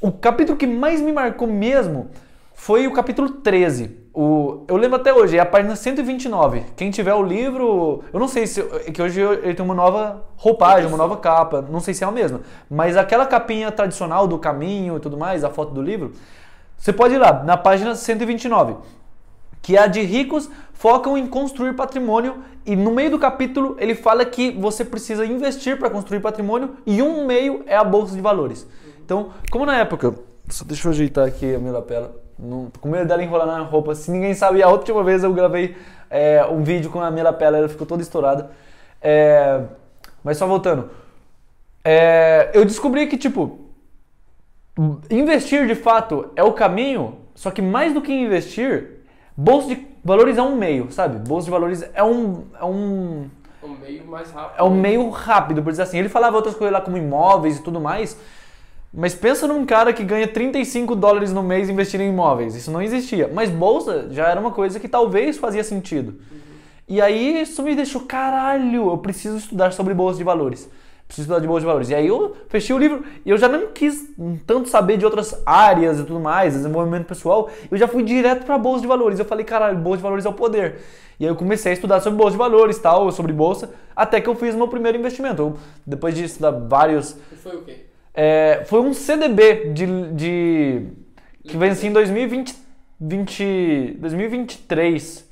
o capítulo que mais me marcou mesmo foi o capítulo 13. O, eu lembro até hoje, é a página 129. Quem tiver o livro, eu não sei se. é que hoje ele tem uma nova roupagem, uma nova capa, não sei se é a mesma. Mas aquela capinha tradicional do caminho e tudo mais, a foto do livro, você pode ir lá, na página 129 que é a de ricos focam em construir patrimônio e no meio do capítulo ele fala que você precisa investir para construir patrimônio e um meio é a bolsa de valores. Então, como na época, só deixa eu ajeitar aqui a minha lapela, não, com medo dela enrolar na roupa. Se ninguém sabe, a última vez eu gravei é, um vídeo com a minha lapela, ela ficou toda estourada. É, mas só voltando, É, eu descobri que tipo investir de fato é o caminho, só que mais do que investir, bolsa de valores é um meio, sabe? Bolsa de valores é um, é um, É um meio mais rápido. é um meio rápido, por dizer assim. Ele falava outras coisas lá como imóveis e tudo mais, mas pensa num cara que ganha 35 dólares no mês investindo em imóveis. Isso não existia. Mas bolsa já era uma coisa que talvez fazia sentido. E aí isso me deixou, caralho, eu preciso estudar sobre bolsa de valores. Preciso estudar de bolsa de valores. E aí eu fechei o livro e eu já não quis tanto saber de outras áreas e tudo mais, desenvolvimento pessoal. Eu já fui direto pra bolsa de valores. Eu falei, caralho, bolsa de valores é o poder. E aí eu comecei a estudar sobre bolsa de valores, tal, sobre bolsa, até que eu fiz meu primeiro investimento. Eu, depois de estudar vários foi o quê? É, foi um CDB de, de que vencia em 2020, 20, 2023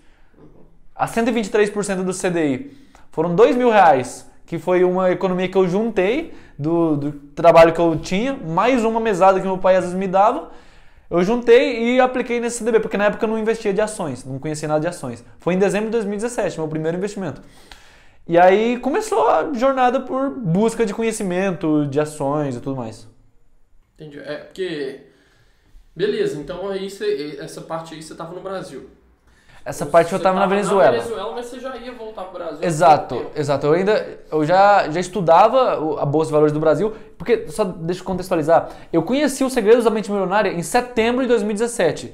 a 123% do CDI. Foram dois mil reais, que foi uma economia que eu juntei do, do trabalho que eu tinha, mais uma mesada que meu pai às vezes me dava. Eu juntei e apliquei nesse CDB, porque na época eu não investia de ações, não conhecia nada de ações. Foi em dezembro de 2017, meu primeiro investimento. E aí começou a jornada por busca de conhecimento, de ações e tudo mais. Entendi. É porque. Beleza, então aí você, essa parte aí você tava no Brasil. Essa parte eu Você tava na Venezuela. Na Venezuela, mas você já ia voltar pro Brasil. Exato, exato. Eu ainda eu já, já estudava o- a Bolsa de Valores do Brasil, porque, só deixa eu contextualizar, eu conheci os segredos da mente milionária em setembro de 2017.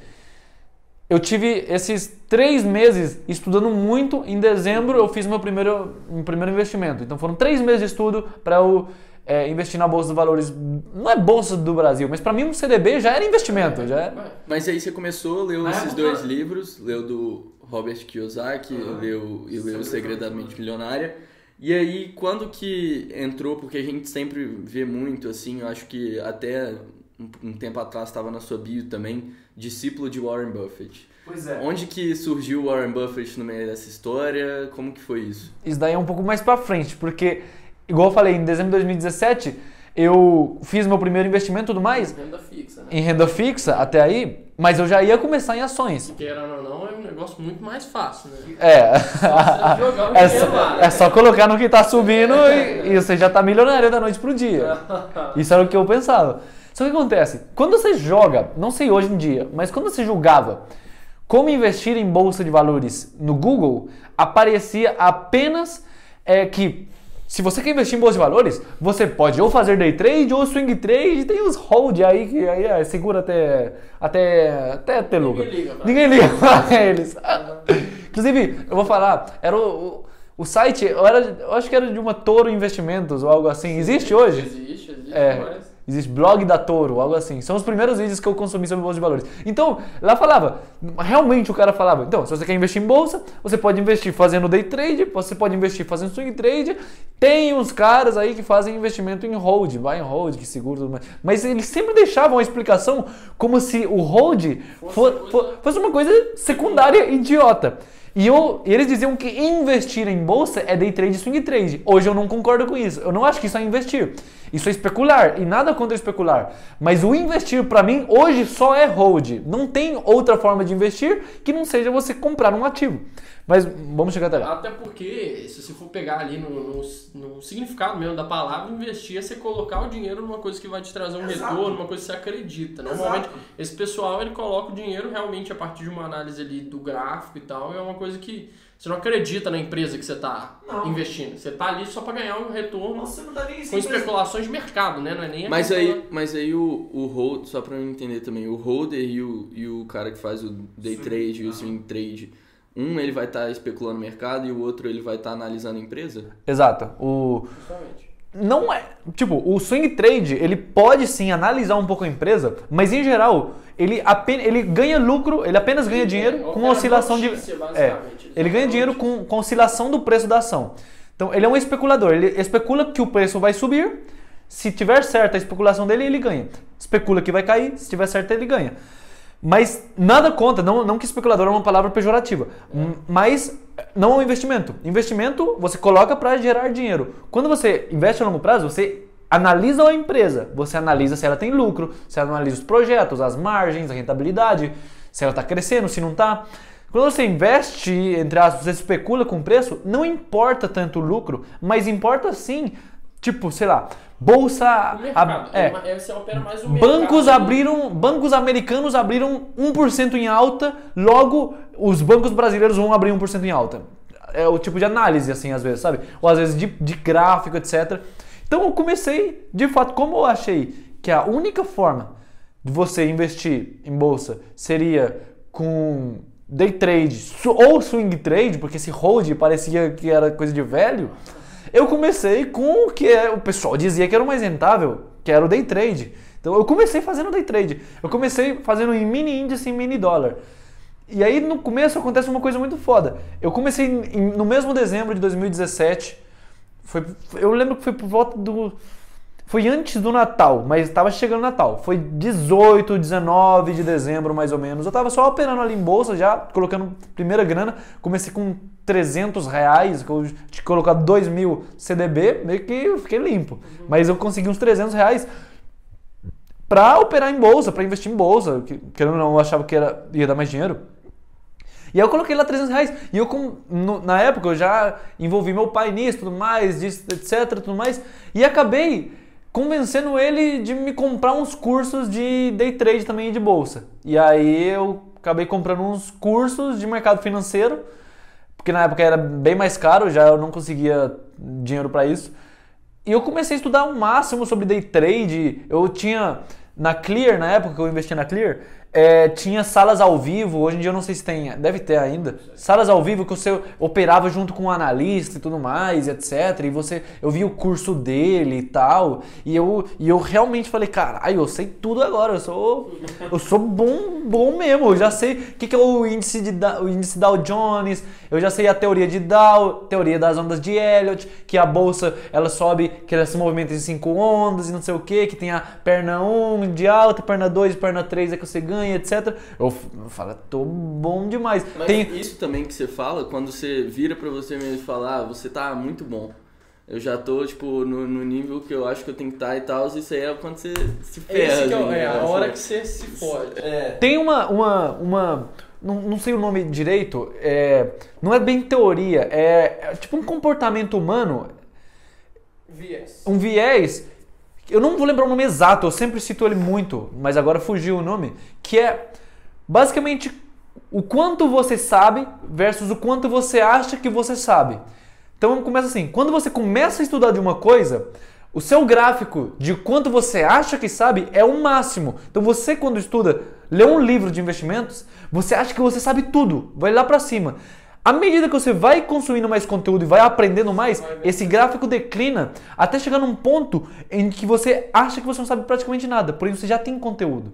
Eu tive esses três meses estudando muito. Em dezembro eu fiz meu primeiro, meu primeiro investimento. Então foram três meses de estudo para eu é, investir na Bolsa de Valores. Não é Bolsa do Brasil, mas para mim um CDB já era investimento. Já era- Mas aí você começou, leu Na esses época- dois livros, leu do Robert Kiyosaki, leu, e leu O Segredo da Mente Milionária. E aí, quando que entrou, porque a gente sempre vê muito, assim, eu acho que até um, um tempo atrás estava na sua bio também, discípulo de Warren Buffett. Pois é. Onde que surgiu o Warren Buffett no meio dessa história? Como que foi isso? Isso daí é um pouco mais pra frente, porque, igual eu falei, em dezembro de 2017, eu fiz meu primeiro investimento e tudo mais renda fixa, né? em renda fixa até aí, mas eu já ia começar em ações. Querendo ou não, é um negócio muito mais fácil, né? É. O É só, lá, né? é só colocar no que tá subindo e, e você já tá milionário da noite pro dia. Isso era o que eu pensava. Só que o que acontece? Quando você joga, não sei hoje em dia, mas quando você jogava como investir em bolsa de valores no Google, aparecia apenas é, que se você quer investir em bolsa de valores, você pode ou fazer day trade ou swing trade, tem os hold aí que aí é, segura até até até ter lucro. Ninguém liga pra Ninguém liga pra eles. Inclusive, eu vou falar, era o, o, site, eu, era, eu acho que era de uma Toro Investimentos ou algo assim. Existe hoje? Existe, existe, É. existe blog da Toro, algo assim. São os primeiros vídeos que eu consumi sobre bolsa de valores. Então, lá falava, realmente o cara falava, então, se você quer investir em bolsa, você pode investir fazendo day trade, você pode investir fazendo swing trade. Tem uns caras aí que fazem investimento em hold, buy and hold, que segura tudo mais. Mas eles sempre deixavam a explicação como se o hold fo- fo- fosse uma coisa secundária idiota. E, eu, eles diziam que investir em bolsa é day trade e swing trade. Hoje eu não concordo com isso. Eu não acho que isso é investir. Isso é especular. E nada contra especular. Mas o investir, para mim, hoje só é hold. Não tem outra forma de investir que não seja você comprar um ativo. Mas vamos chegar até lá. Até porque, se você for pegar ali no, no, no significado mesmo da palavra, investir é você colocar o dinheiro numa coisa que vai te trazer um Exato. retorno, uma coisa que você acredita. Normalmente, esse pessoal, ele coloca o dinheiro realmente a partir de uma análise ali do gráfico e tal, é uma coisa que você não acredita na empresa que você está investindo. Você está ali só para ganhar um retorno Você não tá nem com especulações de mercado, né? Não é nem a Mas aí, mas aí o, o hold, só pra eu entender também, o holder e o, e o cara que faz o day Swing, trade e o ah. swing trade, um ele vai estar especulando o mercado e o outro ele vai estar analisando a empresa? Exato. O, Justamente. Não é. Tipo, o swing trade, ele pode sim analisar um pouco a empresa, mas em geral, ele, apenas, ele ganha lucro, ele apenas ganha dinheiro É, com oscilação de. É, ele ganha dinheiro com, com oscilação do preço da ação. Então, ele é um especulador. Ele especula que o preço vai subir. Se tiver certa a especulação dele, ele ganha. Especula que vai cair. Se tiver certo, ele ganha. Mas nada contra, não, não que especulador é uma palavra pejorativa, m- mas não é um investimento. Investimento você coloca para gerar dinheiro. Quando você investe a longo prazo, você analisa a empresa, você analisa se ela tem lucro, você analisa os projetos, as margens, a rentabilidade, se ela está crescendo, se não está. Quando você investe, entre aspas, você especula com preço, não importa tanto o lucro, mas importa sim, tipo, sei lá, bolsa. Mercado. é, É, é, você opera mais o mercado. Bancos abriram, bancos americanos abriram 1% em alta, logo os bancos brasileiros vão abrir 1% em alta. É o tipo de análise, assim, às vezes, sabe? Ou às vezes de, de gráfico, etc. Então eu comecei, de fato, como eu achei que a única forma de você investir em bolsa seria com day trade ou swing trade, porque esse hold parecia que era coisa de velho, eu comecei com o que é- o pessoal dizia que era o mais rentável, que era o day trade. Então eu comecei fazendo day trade. Eu comecei fazendo em mini índice e mini dólar. E aí no começo acontece uma coisa muito foda. Eu comecei em- no mesmo dezembro de 2017. Foi, eu lembro que foi por volta do. Foi antes do Natal, mas estava chegando o Natal. Foi 18, 19 de dezembro, mais ou menos. Eu estava só operando ali em bolsa, já colocando primeira grana. Comecei com 300 reais, que eu tinha colocado 2 mil CDB, meio que eu fiquei limpo. Mas eu consegui uns 300 reais para operar em bolsa, para investir em bolsa. Que, ou não, eu achava que era, ia dar mais dinheiro. E aí eu coloquei lá 300 reais. E eu, com, no- na época, eu já envolvi meu pai nisso, tudo mais, disso, etc, tudo mais. E acabei convencendo ele de me comprar uns cursos de day trade também de bolsa. E aí eu acabei comprando uns cursos de mercado financeiro, porque na época era bem mais caro, já eu não conseguia dinheiro para isso. E eu comecei a estudar o máximo sobre day trade. Eu tinha na Clear, na época que eu investia na Clear, é, tinha salas ao vivo. Hoje em dia eu não sei se tem, deve ter ainda. Salas ao vivo que você operava junto com um analista e tudo mais, etc. E você, eu vi o curso dele e tal. E eu, e eu realmente falei, caralho, eu sei tudo agora. Eu sou, eu sou bom, bom mesmo. Eu já sei o que, que é o índice, de, o índice Dow Jones. Eu já sei a teoria de Dow, teoria das ondas de Elliott, que a bolsa ela sobe, que ela se movimenta em cinco ondas e não sei o que, que tem a perna 1 de alta, perna 2, perna 3 é que você ganha, etc. Eu, falo, tô bom demais. Mas Tem, isso também que você fala, quando você vira pra você mesmo e fala, ah, você tá muito bom. Eu já tô, tipo, no, no nível que eu acho que eu tenho que estar e tal, isso aí é quando você se ferra. Que é, o- assim, é a né? hora que você se fode. É. Tem uma. uma, uma não, não sei o nome direito, é, não é bem teoria, é, é tipo um comportamento humano, Viés. um viés. Eu não vou lembrar o nome exato, eu sempre cito ele muito, mas agora fugiu o nome. Que é basicamente o quanto você sabe versus o quanto você acha que você sabe. Então começa assim, quando você começa a estudar de uma coisa, o seu gráfico de quanto você acha que sabe é o máximo. Então você quando estuda, lê um livro de investimentos, você acha que você sabe tudo, vai lá para cima. À medida que você vai consumindo mais conteúdo e vai aprendendo mais, esse gráfico declina até chegar num ponto em que você acha que você não sabe praticamente nada, porém você já tem conteúdo.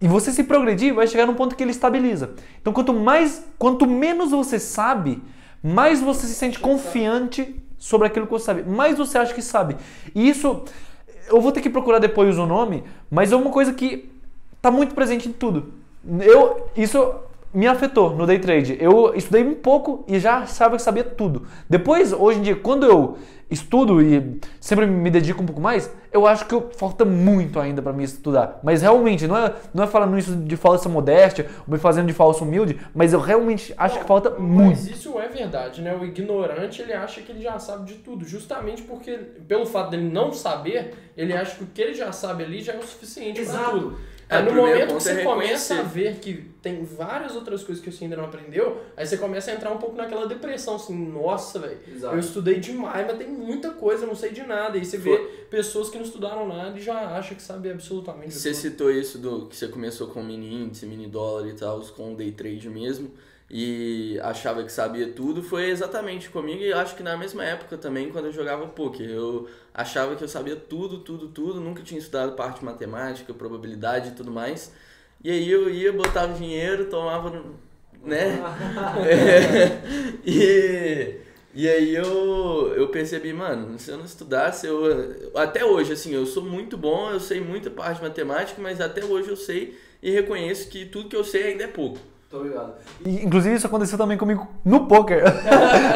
E você se progredir, vai chegar num ponto que ele estabiliza. Então, quanto mais, quanto menos você sabe, mais você se sente confiante sobre aquilo que você sabe, mais você acha que sabe. E isso, eu vou ter que procurar depois o nome, mas é uma coisa que está muito presente em tudo. Eu, isso me afetou no day trade. Eu estudei um pouco e já achava que sabia tudo. Depois, hoje em dia, quando eu estudo e sempre me dedico um pouco mais, eu acho que falta muito ainda para mim estudar. Mas realmente, não é, não é falando isso de falsa modéstia, ou me fazendo de falso humilde, mas eu realmente acho que falta muito. Mas isso é verdade, né? O ignorante, ele acha que ele já sabe de tudo, justamente porque, pelo fato dele não saber, ele acha que o que ele já sabe ali já é o suficiente para tudo. É, no momento que você é começa a ver que tem várias outras coisas que você ainda não aprendeu, aí você começa a entrar um pouco naquela depressão, assim, nossa, velho, eu estudei demais, mas tem muita coisa, eu não sei de nada. E você Foi. vê pessoas que não estudaram nada e já acham que sabem absolutamente Você tudo. citou isso do que você começou com mini índice, mini dólar e tal, com day trade mesmo e achava que sabia tudo foi exatamente comigo e acho que na mesma época também quando eu jogava poker. Eu achava que eu sabia tudo, tudo, tudo, nunca tinha estudado parte de matemática, probabilidade e tudo mais. E aí eu ia, botava dinheiro, tomava, né? é, e, e aí eu, eu percebi, mano, se eu não estudasse, eu até hoje assim, eu sou muito bom, eu sei muita parte de matemática, mas até hoje eu sei e reconheço que tudo que eu sei ainda é pouco. Tô ligado. inclusive isso aconteceu também comigo no poker.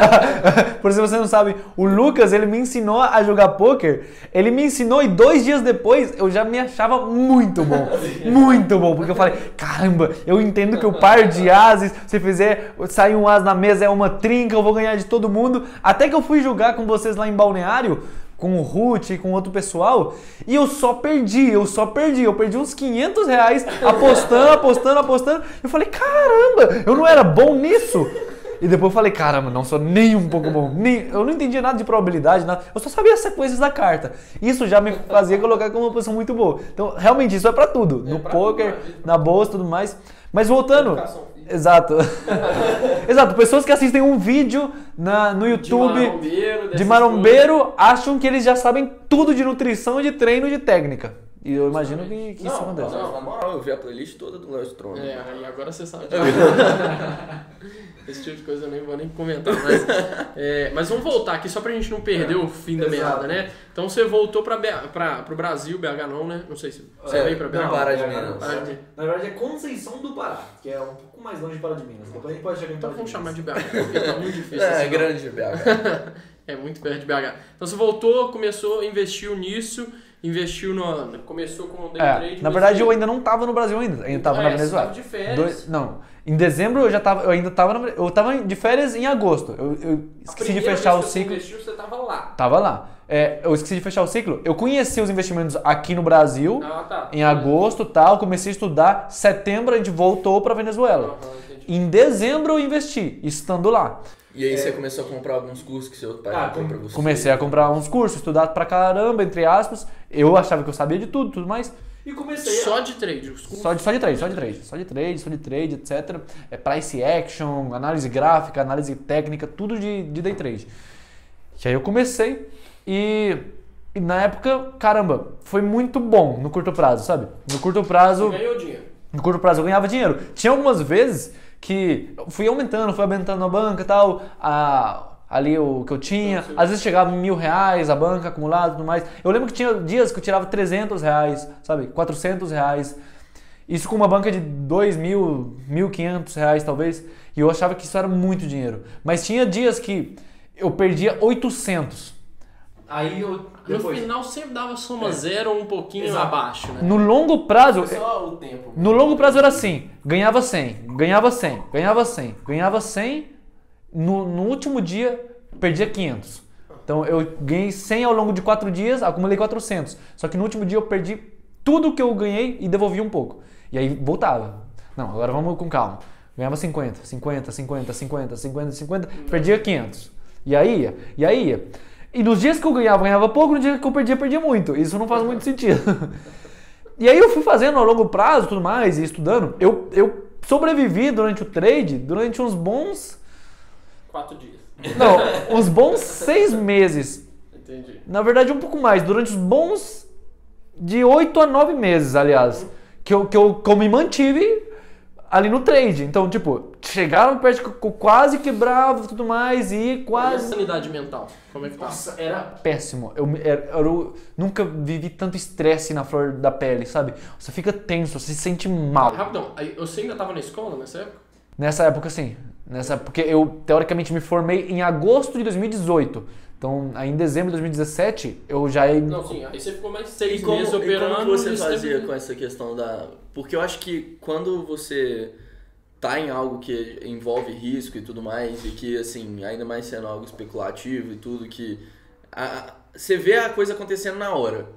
Por se você não sabe, o Lucas, ele me ensinou a jogar poker. Ele me ensinou e dois dias depois eu já me achava muito bom. muito bom. Porque eu falei, caramba, eu entendo que o par de ases, se fizer sair um as na mesa é uma trinca, eu vou ganhar de todo mundo. Até que eu fui jogar com vocês lá em Balneário, com o Ruth e com outro pessoal, e eu só perdi, eu só perdi, eu perdi uns 500 reais apostando, apostando, apostando. Eu falei, caramba, eu não era bom nisso. E depois eu falei, caramba, não sou nem um pouco bom. Nem, eu não entendia nada de probabilidade, nada. Eu só sabia as sequências da carta. Isso já me fazia colocar como uma posição muito boa. Então, realmente, isso é para tudo. É no poker, na bolsa tudo mais. Mas voltando. Exato. Exato. Pessoas que assistem um vídeo na, no YouTube de marombeiro, de marombeiro acham que eles já sabem tudo de nutrição, de treino, de técnica. E eu imagino que, que não, isso acontece. Não, na moral, eu vi a playlist toda do Léo Strong. É, e agora você sabe. Esse tipo de coisa eu nem vou nem comentar. Mas, é, mas vamos voltar aqui só pra gente não perder é, o fim da meada, né? Então você voltou pra, pra, pro Brasil, BH não, né? Não sei se você é, veio pra BH. Não, Pará de Minas. Na verdade é Conceição do Pará, que é um pouco mais longe de Pará de Minas. Depois a gente pode chegar em Então vamos chamar de BH, porque tá muito difícil. É, assim, grande BH. é muito perto de BH. Então você voltou, começou, investiu nisso investiu no. Começou com o day é, trade. Na verdade, eu ainda não estava no Brasil ainda. Ainda estava é, na Venezuela. Você de férias. Dois, não. Em dezembro eu já estava. Eu ainda estava. Eu estava de férias em agosto. Eu, eu esqueci de fechar o ciclo. Investiu, você estava lá. Tava lá. É, eu esqueci de fechar o ciclo. Eu conheci os investimentos aqui no Brasil ah, tá. em agosto, tal. Comecei a estudar. Setembro a gente voltou para Venezuela. Uhum, em dezembro eu investi, estando lá. E aí é... você começou a comprar alguns cursos que seu pai ah, comprou pra você? Comecei a comprar uns cursos, estudar pra caramba, entre aspas. Eu achava que eu sabia de tudo, tudo mais. E comecei a... Só de trade, os cursos? Só de, só de trade, só de trade. Só de trade, só de trade, etc. É price action, análise gráfica, análise técnica, tudo de, de day trade. E aí eu comecei e, e na época, caramba, foi muito bom no curto prazo, sabe? No curto prazo... Você ganhou dinheiro. No curto prazo eu ganhava dinheiro. Tinha algumas vezes que fui aumentando, fui aumentando a banca e tal, a, ali o que eu tinha. Às vezes chegava mil reais a banca acumulado e tudo mais. Eu lembro que tinha dias que eu tirava 300 reais, sabe? 400 reais. Isso com uma banca de 2 mil, 1.500 reais talvez. E eu achava que isso era muito dinheiro. Mas tinha dias que eu perdia 800. Aí eu, depois... No final sempre dava soma é. zero ou um pouquinho Exato. abaixo, né? No longo prazo. só o tempo. No longo prazo era assim: ganhava 100, ganhava 100, ganhava 100, ganhava 100. No, no último dia, perdia 500. Então eu ganhei 100 ao longo de 4 dias, acumulei 400. Só que no último dia eu perdi tudo que eu ganhei e devolvi um pouco. E aí voltava. Não, agora vamos com calma. Ganhava 50, 50, 50, 50, 50, 50, perdia 500. E aí ia, e aí ia. E nos dias que eu ganhava, ganhava pouco, nos dias que eu perdia, perdia muito. Isso não faz muito sentido. E aí eu fui fazendo a longo prazo e tudo mais, e estudando. Eu, eu sobrevivi durante o trade, durante uns bons. Quatro dias. Não, uns bons seis meses. Entendi. Na verdade, um pouco mais. Durante os bons. De oito a nove meses, aliás. Que eu, que, eu, que eu me mantive ali no trade. Então, tipo, chegaram perto que eu quase quebrava e tudo mais, e E a quase. sanidade mental? Como é que tá? Nossa, era péssimo. Eu, era- eu nunca vivi tanto estresse na flor da pele, sabe? Você fica tenso, você se sente mal. Rapidão, aí você ainda tava na escola nessa época? Nessa época, sim. Nessa, porque eu, teoricamente, me formei em agosto de 2018. Então, aí em dezembro de 2017, eu já... Não, sim, aí você ficou mais E seis como, meses e operando. como que você fazia tempo- com essa questão da. Porque eu acho que quando você tá em algo que envolve risco e tudo mais, e que, assim, ainda mais sendo algo especulativo e tudo, que. a- você vê a coisa acontecendo na hora.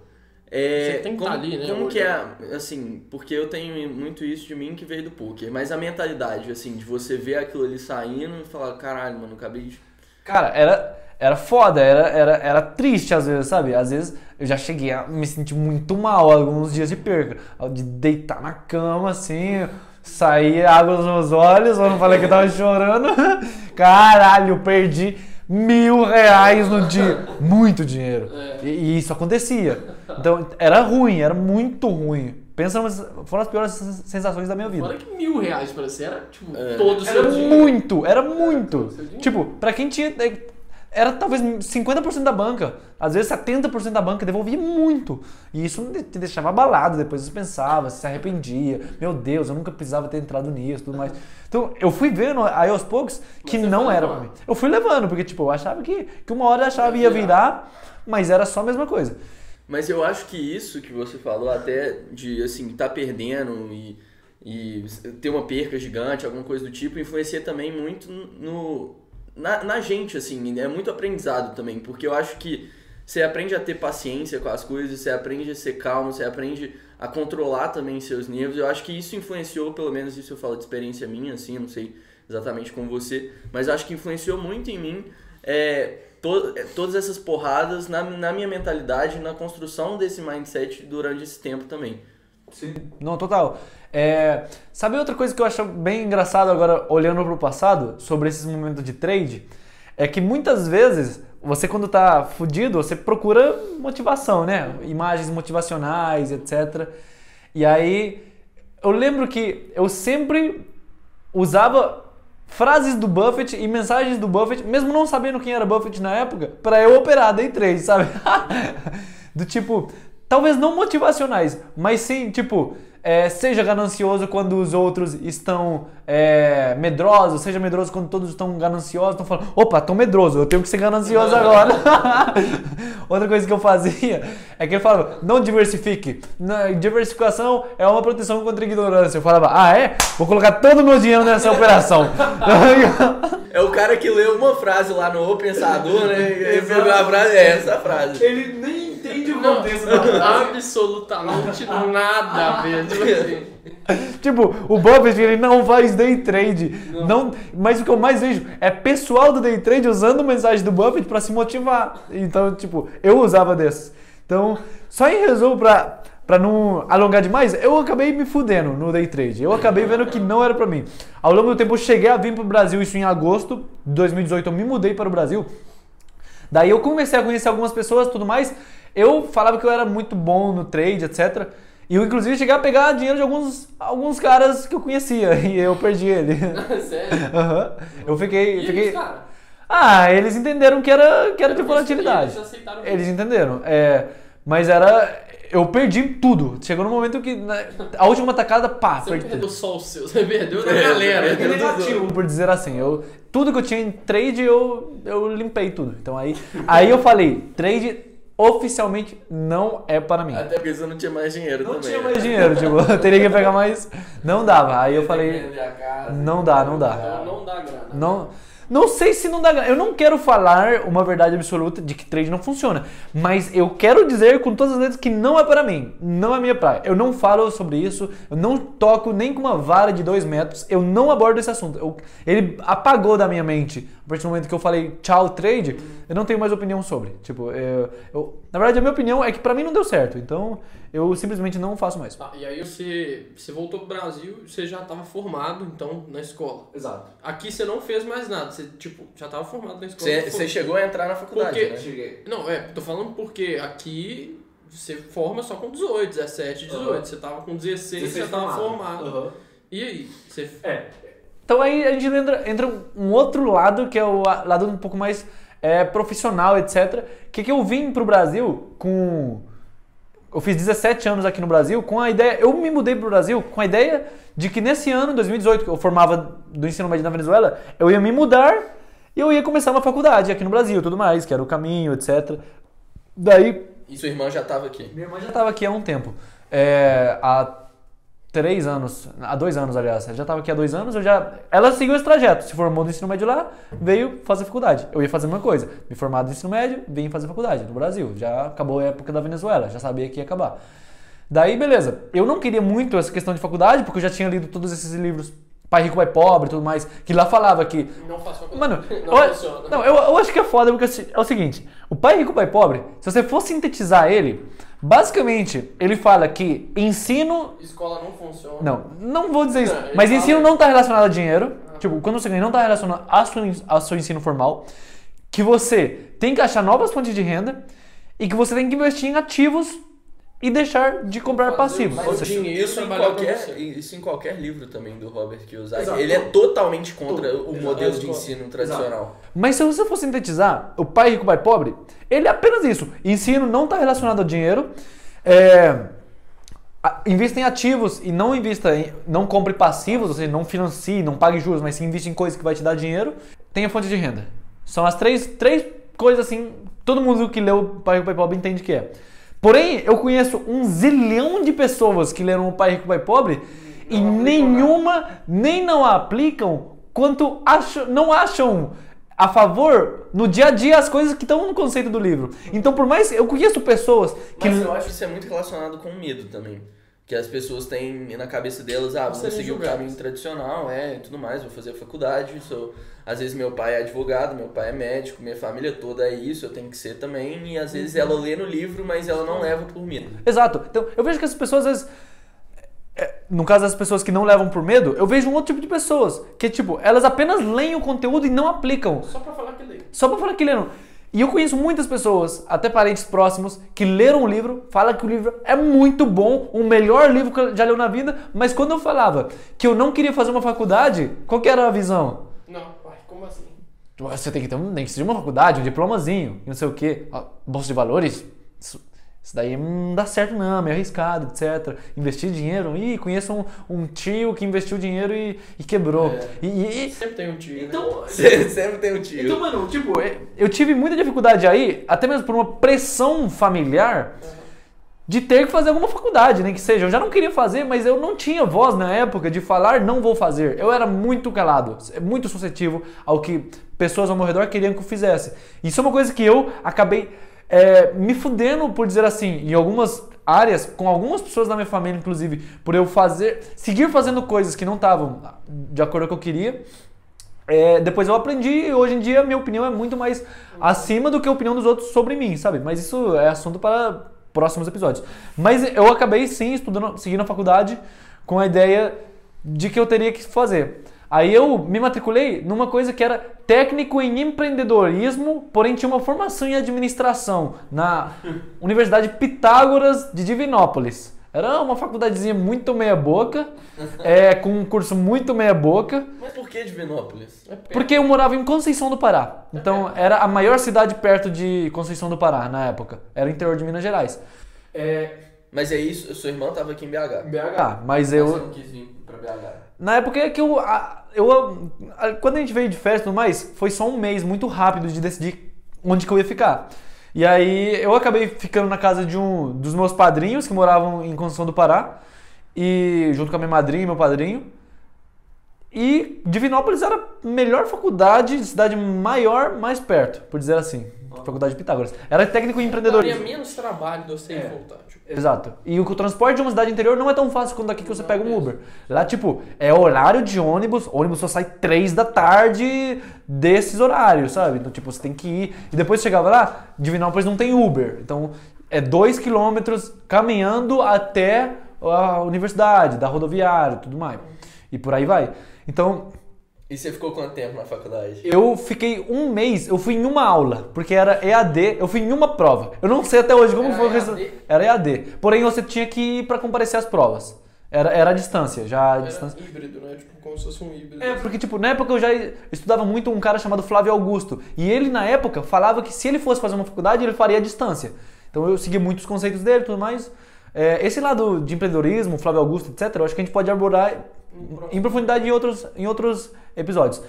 É, Você tem que como, tá ali, né, Como que é, assim, porque eu tenho muito isso de mim que veio do poker, mas a mentalidade, assim, de você ver aquilo ali saindo e falar, caralho, mano, acabei de. Cara, era, era foda, era, era, era triste às vezes, sabe? Às vezes eu já cheguei a me sentir muito mal alguns dias de perca. De deitar na cama, assim, sair água nos meus olhos, eu não falei que eu tava chorando. Caralho, perdi mil reais no dia. Muito dinheiro. É. E, e isso acontecia. Então, era ruim, era muito ruim. Pensa, nas- foram as piores sensações da minha vida. Fora que mil reais pra você era, tipo, É. todo o Era seu dinheiro. muito, era muito. Seu dinheiro. Tipo, pra quem tinha. Era talvez 50% da banca. Às vezes 70% da banca devolvia muito. E isso te deixava abalado. Depois você pensava, você se arrependia. Meu Deus, eu nunca precisava ter entrado nisso tudo mais. Então eu fui vendo aí aos poucos que você não era pra mim. Eu fui levando, porque tipo, eu achava que, que uma hora a chave ia virar, mas era só a mesma coisa. Mas eu acho que isso que você falou, até de assim, tá perdendo e, e ter uma perca gigante, alguma coisa do tipo, influencia também muito no, na, na gente, assim, é muito aprendizado também, porque eu acho que você aprende a ter paciência com as coisas, você aprende a ser calmo, você aprende a controlar também seus nervos. Eu acho que isso influenciou, pelo menos isso eu falo de experiência minha, assim, não sei exatamente como você, mas acho que influenciou muito em mim é, to- é, todas essas porradas na, na minha mentalidade, na construção desse mindset durante esse tempo também. Não, total. É, sabe outra coisa que eu acho bem engraçado agora, olhando pro passado, sobre esses momentos de trade? É que muitas vezes, você quando tá fudido, você procura motivação, né? Imagens motivacionais, etc. E aí, eu lembro que eu sempre usava frases do Buffett e mensagens do Buffett, mesmo não sabendo quem era Buffett na época, para eu operar day trade, sabe? do tipo, talvez não motivacionais, mas sim, tipo, é, seja ganancioso quando os outros estão é, medrosos, seja medroso quando todos estão gananciosos, estão falando, opa, tô medroso, eu tenho que ser ganancioso agora. Outra coisa que eu fazia é que ele falava, não diversifique. Diversificação é uma proteção contra a ignorância. Eu falava, ah é? Vou colocar todo o meu dinheiro nessa operação. É o cara que leu uma frase lá no O Pensador, né? E pegou a frase, é essa frase. ele nem entende o Não, absolutamente nada a ver. Tipo assim. Tipo, o Buffett ele não faz day trade. Não. mas o que eu mais vejo é pessoal do day trade usando mensagem do Buffett pra se motivar. Então, tipo, eu usava desses. Então, só em resumo pra, pra não alongar demais, eu acabei me fudendo no day trade. Eu acabei vendo que não era pra mim. Ao longo do tempo eu cheguei a vir pro Brasil, isso em agosto de 2018, eu me mudei para o Brasil. Daí eu comecei a conhecer algumas pessoas e tudo mais. Eu falava que eu era muito bom no trade, etc. E eu, inclusive, cheguei a pegar dinheiro de alguns, alguns caras que eu conhecia e eu perdi ele. Sério? Aham. Eu fiquei. E fiquei... cara? Ah, eles entenderam que era, que era de volatilidade. eles aceitaram Eles entenderam. É, mas era. Eu perdi tudo. Chegou no momento que. na- a última tacada, pá, Você não perdi perdeu tudo. só o seu, você perdeu da galera. perdeu entendeu? negativo, por dizer assim. Eu, tudo que eu tinha em trade, eu, eu limpei tudo. Então aí, aí eu falei, trade oficialmente não é para mim. Até porque você não tinha mais dinheiro Não também. tinha né? mais dinheiro, tipo, eu teria que pegar mais. Não dava. Aí eu falei, não dá, não dá. Então não dá grana. Não, Não sei se não dá. Eu não quero falar uma verdade absoluta de que trade não funciona. Mas eu quero dizer com todas as letras que não é para mim. Não é minha praia. Eu não falo sobre isso. Eu não toco nem com uma vara de dois metros. Eu não abordo esse assunto. Eu- ele apagou da minha mente. A partir do momento que eu falei tchau trade, eu não tenho mais opinião sobre. Tipo, eu, eu- na verdade a minha opinião é que pra mim não deu certo. Então eu simplesmente não faço mais. Tá, e aí você, você voltou pro Brasil, você já estava formado, então, na escola. Exato. Aqui você não fez mais nada, você, tipo, já estava formado na escola. Você, você chegou a entrar na faculdade, Porque- né? Cheguei. Não, é, tô falando porque aqui você forma só com 18, 17, 18. Aham. Você tava com 16, você já tava formado. E aí? Você... É. Então aí a gente entra, entra um outro lado, que é o lado um pouco mais é, profissional, etc. Que que eu vim pro Brasil com... Eu fiz 17 anos aqui no Brasil com a ideia... Eu me mudei pro Brasil com a ideia de que nesse ano, 2018, que eu formava do ensino médio na Venezuela, eu ia me mudar e eu ia começar uma faculdade aqui no Brasil, tudo mais, que era o caminho, etc. Daí E sua irmã já tava aqui. minha irmã já estava aqui há um tempo. É, há três anos, há dois anos, aliás. Ela já estava aqui há dois anos, eu já. Ela seguiu esse trajeto, se formou no ensino médio lá, veio fazer faculdade. Eu ia fazer a mesma coisa. Me formar no ensino médio, vim fazer faculdade no Brasil. Já acabou a época da Venezuela, já sabia que ia acabar. Daí, beleza. Eu não queria muito essa questão de faculdade, porque eu já tinha lido todos esses livros. Pai Rico, Pai Pobre e tudo mais, que lá falava que Não faço faculdade. Mano, não eu, funciona. não, eu, eu acho que é foda porque assim, é o seguinte: o pai rico, pai pobre, se você for sintetizar ele, basicamente ele fala que ensino. Escola não funciona. Não, não vou dizer isso, Não, mas ensino não está relacionado a dinheiro. Tipo, quando você ganha, não está relacionado ao seu, ao seu ensino formal. Que você tem que achar novas fontes de renda e que você tem que investir em ativos e deixar de comprar Fazer passivos. Mas seja, isso, dinheiro isso, em qualquer, isso em qualquer livro também do Robert Kiyosaki. Exato. Ele é totalmente contra Tudo. o Exato. modelo de Exato. ensino tradicional. Mas se você for sintetizar, o pai rico, pai pobre, ele é apenas isso. Ensino não está relacionado ao dinheiro. É, invista em ativos e não invista em, não compre passivos, ou seja, não financie, não pague juros, mas sim invista em coisas que vai te dar dinheiro. Tenha fonte de renda. São as três, três coisas assim, todo mundo que leu Pai Rico, Pai Pobre entende que é. Porém, eu conheço um zilhão de pessoas que leram o Pai Rico, Pai Pobre e aplicam nenhuma, nem não a aplicam, quanto acham, não acham a favor no dia a dia as coisas que estão no conceito do livro. Então, por mais eu conheço pessoas que Mas eu acho que isso é muito relacionado com medo também. Que as pessoas têm na cabeça delas, ah, vou seguir o caminho tradicional, é, e tudo mais, vou fazer faculdade, sou... Às vezes meu pai é advogado, meu pai é médico, minha família toda é isso, eu tenho que ser também, e às vezes ela lê no livro, mas ela não leva por medo. Exato. Então, eu vejo que as pessoas, às vezes. é, No caso das pessoas que não levam por medo, eu vejo um outro tipo de pessoas. Que, tipo, elas apenas leem o conteúdo e não aplicam. Só pra falar que lê. Só pra falar que leram. E eu conheço muitas pessoas, até parentes próximos, que leram o livro, falam que o livro é muito bom, o melhor livro que já leu na vida, mas quando eu falava que eu não queria fazer uma faculdade, qual que era a visão? Como assim? Você tem que ter um, nem que seja uma faculdade, um diplomazinho, não sei o quê. Bolsa de valores? Isso, isso daí não dá certo não, é meio arriscado, etc. Investir dinheiro, ih, conheço um, um tio que investiu dinheiro e, e quebrou. É. E, e- Sempre tem um tio, né? então, Sempre tem um tio. então, mano, tipo, é- eu tive muita dificuldade aí, até mesmo por uma pressão familiar, de ter que fazer alguma faculdade, nem que seja. Eu já não queria fazer, mas eu não tinha voz na época de falar não vou fazer. Eu era muito calado, muito suscetível ao que pessoas ao meu redor queriam que eu fizesse. Isso é uma coisa que eu acabei é, me fudendo, por dizer assim, em algumas áreas, com algumas pessoas da minha família, inclusive, por eu fazer, seguir fazendo coisas que não estavam de acordo com o que eu queria. É, depois eu aprendi e hoje em dia minha opinião é muito mais acima do que a opinião dos outros sobre mim, sabe? Mas isso é assunto para próximos episódios. Mas eu acabei sim estudando, seguindo a faculdade com a ideia de que eu teria que fazer. Aí eu me matriculei numa coisa que era técnico em empreendedorismo, porém tinha uma formação em administração na Universidade Pitágoras de Divinópolis. Era uma faculdadezinha muito meia boca, é, com um curso muito meia boca. Mas por que Divinópolis? É. Porque eu morava em Conceição do Pará. Então era a maior cidade perto de Conceição do Pará na época. Era o interior de Minas Gerais. É. Mas aí, su- sua irmã tava aqui em BH. BH. Ah, mas Mas Você eu. não quis vir pra BH. Na época é que eu, eu. Quando a gente veio de festa e tudo mais, foi só um mês muito rápido de decidir onde que eu ia ficar. E aí eu acabei ficando na casa de um dos meus padrinhos que moravam em Conceição do Pará. E junto com a minha madrinha e meu padrinho. E Divinópolis era a melhor faculdade, cidade maior, mais perto, por dizer assim. Faculdade de Pitágoras. Era técnico em Daria empreendedorismo. menos trabalho de você ir É. e voltar. Tipo. Exato. E o transporte de uma cidade interior não é tão fácil quanto aqui que você pega um Uber. Lá, tipo, é horário de ônibus, ônibus só sai três da tarde desses horários, sabe? Então, tipo, você tem que ir. E depois você chegava lá, Divinópolis não tem Uber. Então, é dois quilômetros caminhando até a universidade, da rodoviária e tudo mais. E por aí vai. Então, E você ficou quanto tempo na faculdade? eu fiquei um mês, eu fui em uma aula, porque era EAD, eu fui em uma prova. Eu não sei até hoje como Era foi o resultado. Era EAD. Porém, você tinha que ir pra comparecer às provas. Era, era a distância, já a Era distância. híbrido, né? Tipo, como se fosse um híbrido. É, porque, tipo, na época eu já estudava muito um cara chamado Flávio Augusto. E ele, na época, falava que se ele fosse fazer uma faculdade, ele faria a distância. Então eu segui muitos conceitos dele e tudo mais. É, esse lado de empreendedorismo, Flávio Augusto, etc., eu acho que a gente pode abordar em profundidade em outros, em outros episódios.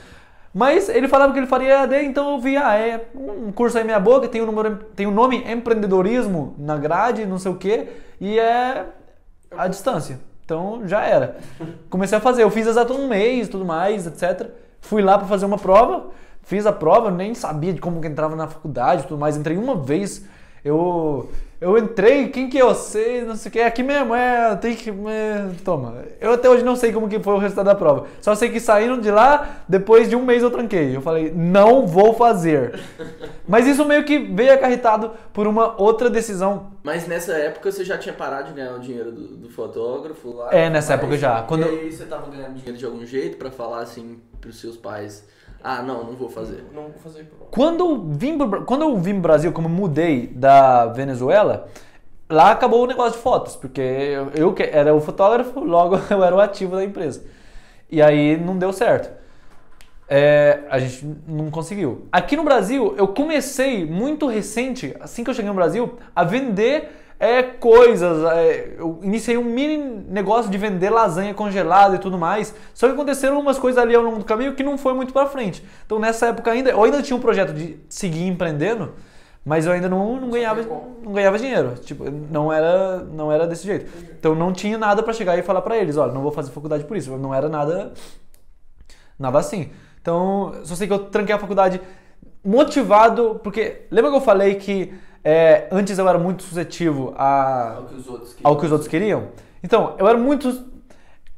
Mas ele falava que ele faria EAD, então eu vi, ah, é um curso aí meia boca, tem o, número, tem o nome empreendedorismo na grade, não sei o quê, e é a distância. Então já era. Comecei a fazer, eu fiz exato um mês, tudo mais, etc. Fui lá para fazer uma prova, fiz a prova, nem sabia de como que entrava na faculdade, tudo mais. Entrei uma vez, eu eu entrei, quem que eu sei, não sei o que, aqui mesmo, é, tem que, é, toma. Eu até hoje não sei como que foi o resultado da prova. Só sei que saindo de lá, depois de um mês eu tranquei. Eu falei, não vou fazer. Mas isso meio que veio acarretado por uma outra decisão Mas nessa época você já tinha parado de ganhar o dinheiro do, do fotógrafo lá? É, nessa época já. Quando- E aí você tava ganhando dinheiro de algum jeito pra falar assim pros seus pais: Ah, não, não vou fazer. Não vou fazer. Quando eu vim pro, quando eu vim pro Brasil, como eu mudei da Venezuela, lá acabou o negócio de fotos, porque eu, eu que era o fotógrafo, logo eu era o ativo da empresa. E aí não deu certo. É, a gente não conseguiu. Aqui no Brasil, eu comecei muito recente, assim que eu cheguei no Brasil, a vender é, coisas. é, eu iniciei um mini negócio de vender lasanha congelada e tudo mais. Só que aconteceram umas coisas ali ao longo do caminho que não foi muito pra frente. Então nessa época ainda, eu ainda tinha um projeto de seguir empreendendo, mas eu ainda não, não ganhava, não ganhava dinheiro. Tipo, não era, não era desse jeito. Então não tinha nada pra chegar e falar pra eles, olha, não vou fazer faculdade por isso. Não era nada Nada assim. Então, só sei que eu tranquei a faculdade motivado, porque lembra que eu falei que é, antes eu era muito suscetível a, Ao que os outros ao que os outros queriam? Então, eu era muito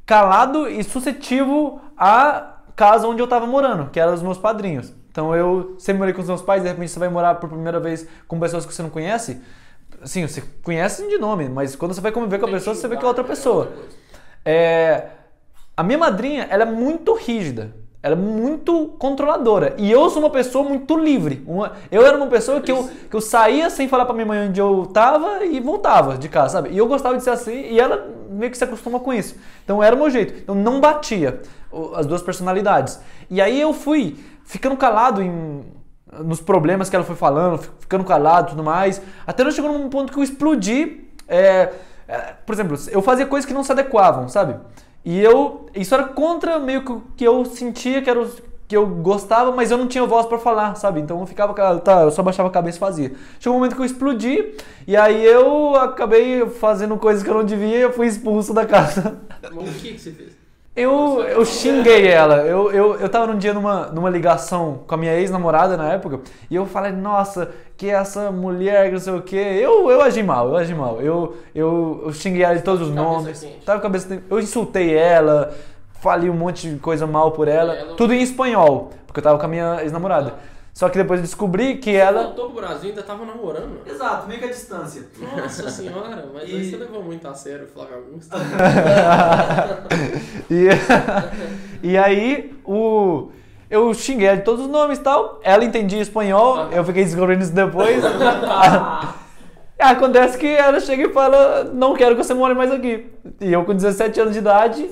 calado e suscetível à casa onde eu tava morando, que eram os meus padrinhos. Então eu sempre morei com os meus pais, de repente você vai morar por primeira vez com pessoas que você não conhece. Assim, você conhece de nome, mas quando você vai conviver com a pessoa, você vê que é outra pessoa. É, a minha madrinha, ela é muito rígida. Ela é muito controladora. E eu sou uma pessoa muito livre. Uma- eu era uma pessoa que eu, que eu saía sem falar pra minha mãe onde eu tava e voltava de casa, sabe? E eu gostava de ser assim e ela meio que se acostuma com isso. Então era o meu jeito. Eu não batia as duas personalidades. E aí eu fui ficando calado em, nos problemas que ela foi falando, fi- ficando calado e tudo mais. Até não chegou num ponto que eu explodi. é, é, por exemplo, eu fazia coisas que não se adequavam, sabe? E eu. Isso era contra meio que que eu sentia que era o que eu gostava, mas eu não tinha voz pra falar, sabe? Então eu ficava, tá, eu só baixava a cabeça e fazia. Chegou um momento que eu explodi, e aí eu acabei fazendo coisas que eu não devia e eu fui expulso da casa. O que, que você fez? Eu, eu xinguei ela. Eu, eu, eu tava num dia numa, numa ligação com a minha ex-namorada na época, e eu falei, nossa, que essa mulher, que não sei o quê. Eu, eu agi mal, eu agi mal. Eu, eu, eu xinguei ela de todos os Cabeça nomes. quente. Tava com a cabeça. Eu insultei ela, falei um monte de coisa mal por ela. ela- Tudo em espanhol, porque eu tava com a minha ex-namorada. Só que depois eu descobri que ela. Voltou pro Brasil e ainda tava namorando. Exato, meio que a distância. Nossa senhora, mas E- aí você levou muito a sério o Flávio Augusto. e, e aí, o, eu xinguei ela de todos os nomes e tal. Ela entendia espanhol, eu fiquei descobrindo isso depois. Acontece que ela chega e fala: Não quero que você more mais aqui. E eu, com 17 anos de idade.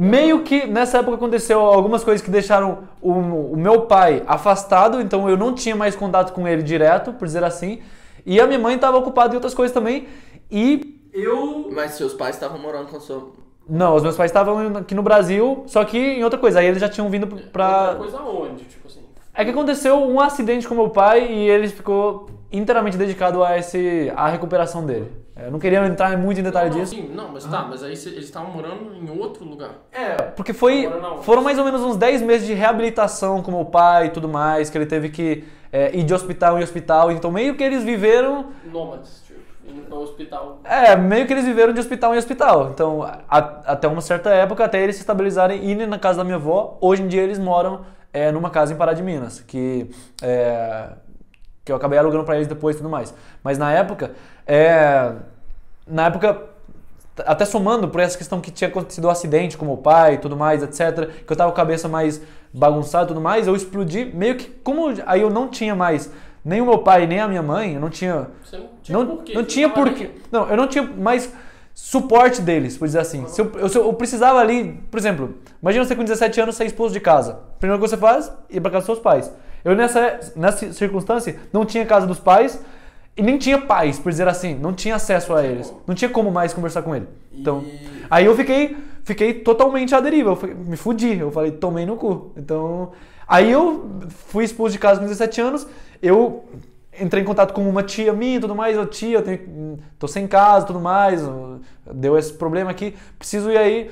Meio que nessa época aconteceu algumas coisas que deixaram o, o meu pai afastado, então eu não tinha mais contato com ele direto, por dizer assim. E a minha mãe estava ocupada em outras coisas também. E eu Mas seus pais estavam morando com a sua. não, os meus pais estavam aqui no Brasil, só que em outra coisa. Aí eles já tinham vindo pra. Outra coisa aonde? Tipo assim. É que aconteceu um acidente com meu pai e ele ficou inteiramente dedicado a esse a recuperação dele. É, Eu não queria entrar muito em detalhe não, disso. Sim, não, mas tá, mas aí cê- eles estavam morando em outro lugar. É, porque foi, foram mais ou menos uns 10 meses de reabilitação com meu pai e tudo mais, que ele teve que é, ir de hospital em hospital. Então meio que eles viveram Nômades, tipo, indo no hospital. É, meio que eles viveram de hospital em hospital. Então, a- até uma certa época, até eles se estabilizarem e irem na casa da minha avó, hoje em dia eles moram é, numa casa em Pará de Minas, que, é, que eu acabei alugando pra eles depois e tudo mais. Mas na época, é, na época, até somando por essa questão que tinha acontecido o acidente com meu pai e tudo mais, etc., que eu tava com a cabeça mais bagunçada e tudo mais, eu explodi meio que, como aí eu não tinha mais nem o meu pai nem a minha mãe, eu não tinha Você não tinha não, porquê. não tinha porquê. Não, eu não tinha mais suporte deles, por dizer assim. Se eu, eu- se eu precisava ali, por exemplo, imagina você com 17 anos ser expulso de casa. Primeiro que você faz, ir pra casa dos seus pais. Eu nessa, nessa circunstância não tinha casa dos pais e nem tinha pais, por dizer assim. Não tinha acesso a eles. Não tinha como mais conversar com ele. Então, aí eu fiquei, fiquei totalmente à deriva. Eu fui- me fudi. Eu falei, tomei no cu. Então, aí eu fui expulso de casa com 17 anos. Eu entrei em contato com uma tia minha e tudo mais. Eu, tia, eu tenho, tô sem casa tudo mais. Deu esse problema aqui. Preciso ir aí.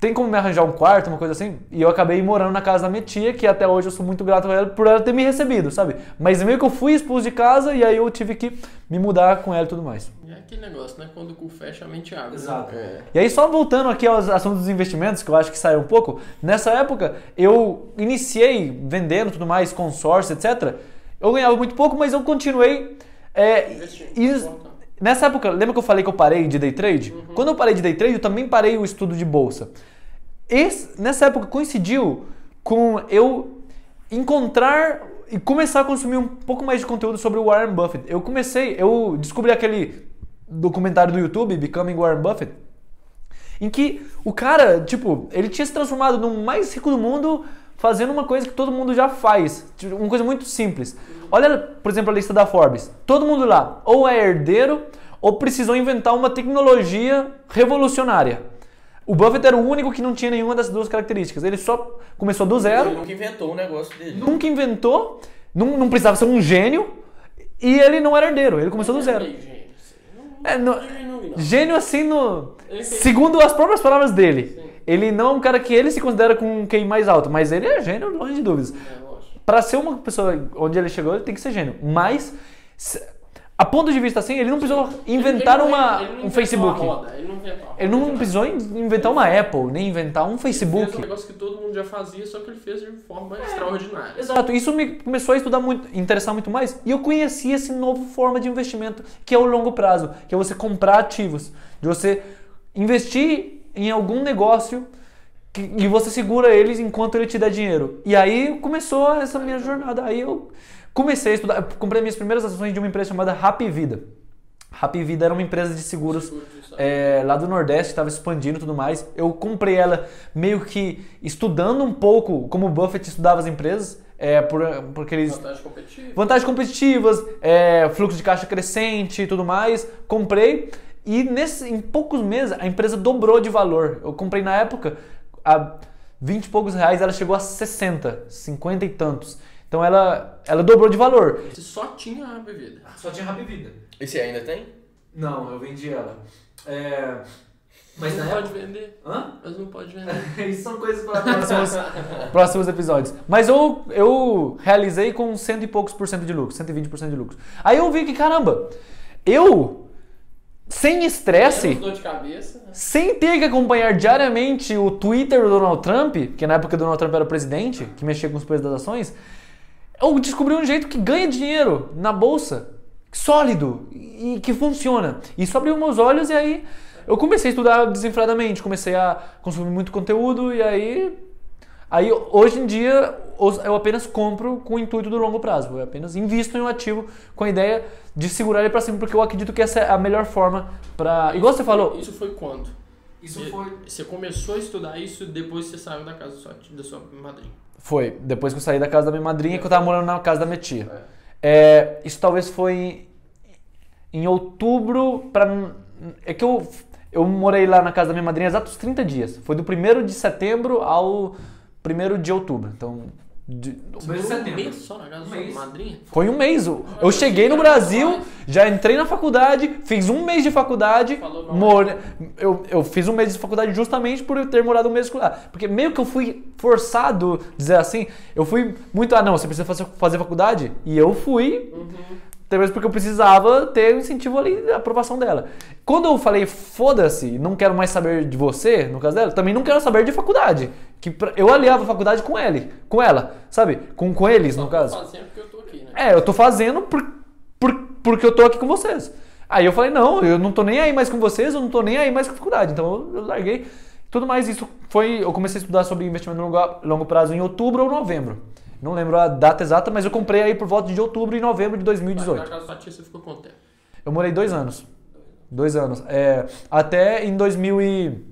Tem como me arranjar um quarto, uma coisa assim? E eu acabei morando na casa da minha tia, que até hoje eu sou muito grato a ela por ela ter me recebido, sabe? Mas meio que eu fui expulso de casa e aí eu tive que me mudar com ela e tudo mais. É aquele negócio, né? Quando o cu fecha, a mente abre. Exato. Né? É. E aí, só voltando aqui aos assuntos dos investimentos, que eu acho que saiu um pouco, nessa época eu iniciei vendendo tudo mais, consórcio, etc. Eu ganhava muito pouco, mas eu continuei. é, Investindo, e- importante. Nessa época, lembra que eu falei que eu parei de day trade? Uhum. Quando eu parei de day trade, eu também parei o estudo de bolsa. Esse- nessa época coincidiu com eu encontrar e começar a consumir um pouco mais de conteúdo sobre o Warren Buffett. Eu comecei, eu descobri aquele documentário do YouTube, Becoming Warren Buffett, em que o cara, tipo, ele tinha se transformado no mais rico do mundo fazendo uma coisa que todo mundo já faz, tipo, uma coisa muito simples. Olha, por exemplo, a lista da Forbes. Todo mundo lá ou é herdeiro ou precisou inventar uma tecnologia revolucionária. O Buffett era o único que não tinha nenhuma dessas duas características. Ele só começou do zero, Ele nunca inventou o negócio dele. nunca inventou, não, não precisava ser um gênio e ele não era herdeiro. Ele começou do zero. Meio gênio, assim. É, no- não. Gênio assim no. Segundo as próprias palavras dele. Sim. Ele não é um cara que ele se considera com um QI mais alto, mas ele é gênio, longe de dúvidas. É. Pra ser uma pessoa onde ele chegou, ele tem que ser gênio. Mas, se- a ponto de vista assim, ele não precisou inventar Ele uma, ele um Facebook. roda, ele não Ele não precisou in- inventar uma Apple, nem inventar um Ele Facebook. fez um negócio que todo mundo já fazia, só que ele fez de forma extraordinária. Exato, isso me começou a estudar muito, interessar muito mais. E eu conheci esse novo forma de investimento, que é o longo prazo, que é você comprar ativos, de você investir em algum negócio que- e você segura eles enquanto ele te dá dinheiro. E aí começou essa minha jornada. Aí eu comecei a estudar, eu comprei minhas primeiras ações de uma empresa chamada Happy Vida. Happy Vida era uma empresa de seguros é, lá do Nordeste, estava expandindo e tudo mais. Eu comprei ela meio que estudando um pouco como o Buffett estudava as empresas, é, por, porque eles Vantagem competitiva. vantagens competitivas, é, fluxo de caixa crescente e tudo mais. Comprei e nesse, em poucos meses a empresa dobrou de valor. Eu comprei na época a 20 e poucos reais, ela chegou a 60, 50 e tantos. Então ela, ela dobrou de valor. Você só tinha a bebida. Só tinha Happy Vida. E você ainda tem? Não, eu vendi ela. É, Mas não pode vender. Hã? Mas não pode vender. Isso são coisas para próximos, próximos episódios. Mas eu, eu realizei com cento e poucos por cento de lucro, 120% de lucro. Aí eu vi que, caramba, eu, sem estresse, cabeça. né? sem ter que acompanhar diariamente o Twitter do Donald Trump, que na época o Donald Trump era presidente, que mexia com os preços das ações, eu descobri um jeito que ganha dinheiro na bolsa, sólido e que funciona. Isso abriu meus olhos e aí eu comecei a estudar desenfreadamente, comecei a consumir muito conteúdo e aí aí hoje em dia eu apenas compro com o intuito do longo prazo, eu apenas invisto em um ativo com a ideia de segurar ele para cima, porque eu acredito que essa é a melhor forma para, igual você falou, Isso foi quando? isso E- foi Você começou a estudar isso depois que você saiu da casa da sua, da sua madrinha. Foi, depois que eu saí da casa da minha madrinha, que eu tava morando na casa da minha tia. É, isso talvez foi em, em outubro para É que eu, eu morei lá na casa da minha madrinha exatos 30 dias. Foi do 1 de setembro ao 1 de outubro. Então, De, um mês só na casa da sua madrinha? Foi um mês. Eu eu cheguei no Brasil, já entrei na faculdade, fiz um mês de faculdade. More... Eu, eu fiz um mês de faculdade justamente por eu ter morado um mês lá. Porque meio que eu fui forçado, dizer assim, eu fui muito. Ah, não, você precisa fazer, fazer faculdade? E eu fui. Talvez porque eu precisava ter o incentivo ali da aprovação dela. Quando eu falei, foda-se, não quero mais saber de você, no caso dela, também não quero saber de faculdade. Que pra- eu aliava a faculdade com ele, com ela, sabe? Com, com eles, no caso. tô fazendo porque eu tô aqui, né? É, eu tô fazendo por, por, porque eu tô aqui com vocês. Aí eu falei, não, eu não tô nem aí mais com vocês, eu não tô nem aí mais com a faculdade. Então eu larguei. Tudo mais isso foi. Eu comecei a estudar sobre investimento no longo, longo prazo em outubro ou novembro. Não lembro a data exata, mas eu comprei aí por volta de outubro e novembro de Na 2018. casa da tia você ficou quanto tempo? Eu morei dois anos. Dois anos. É, até em 2000 e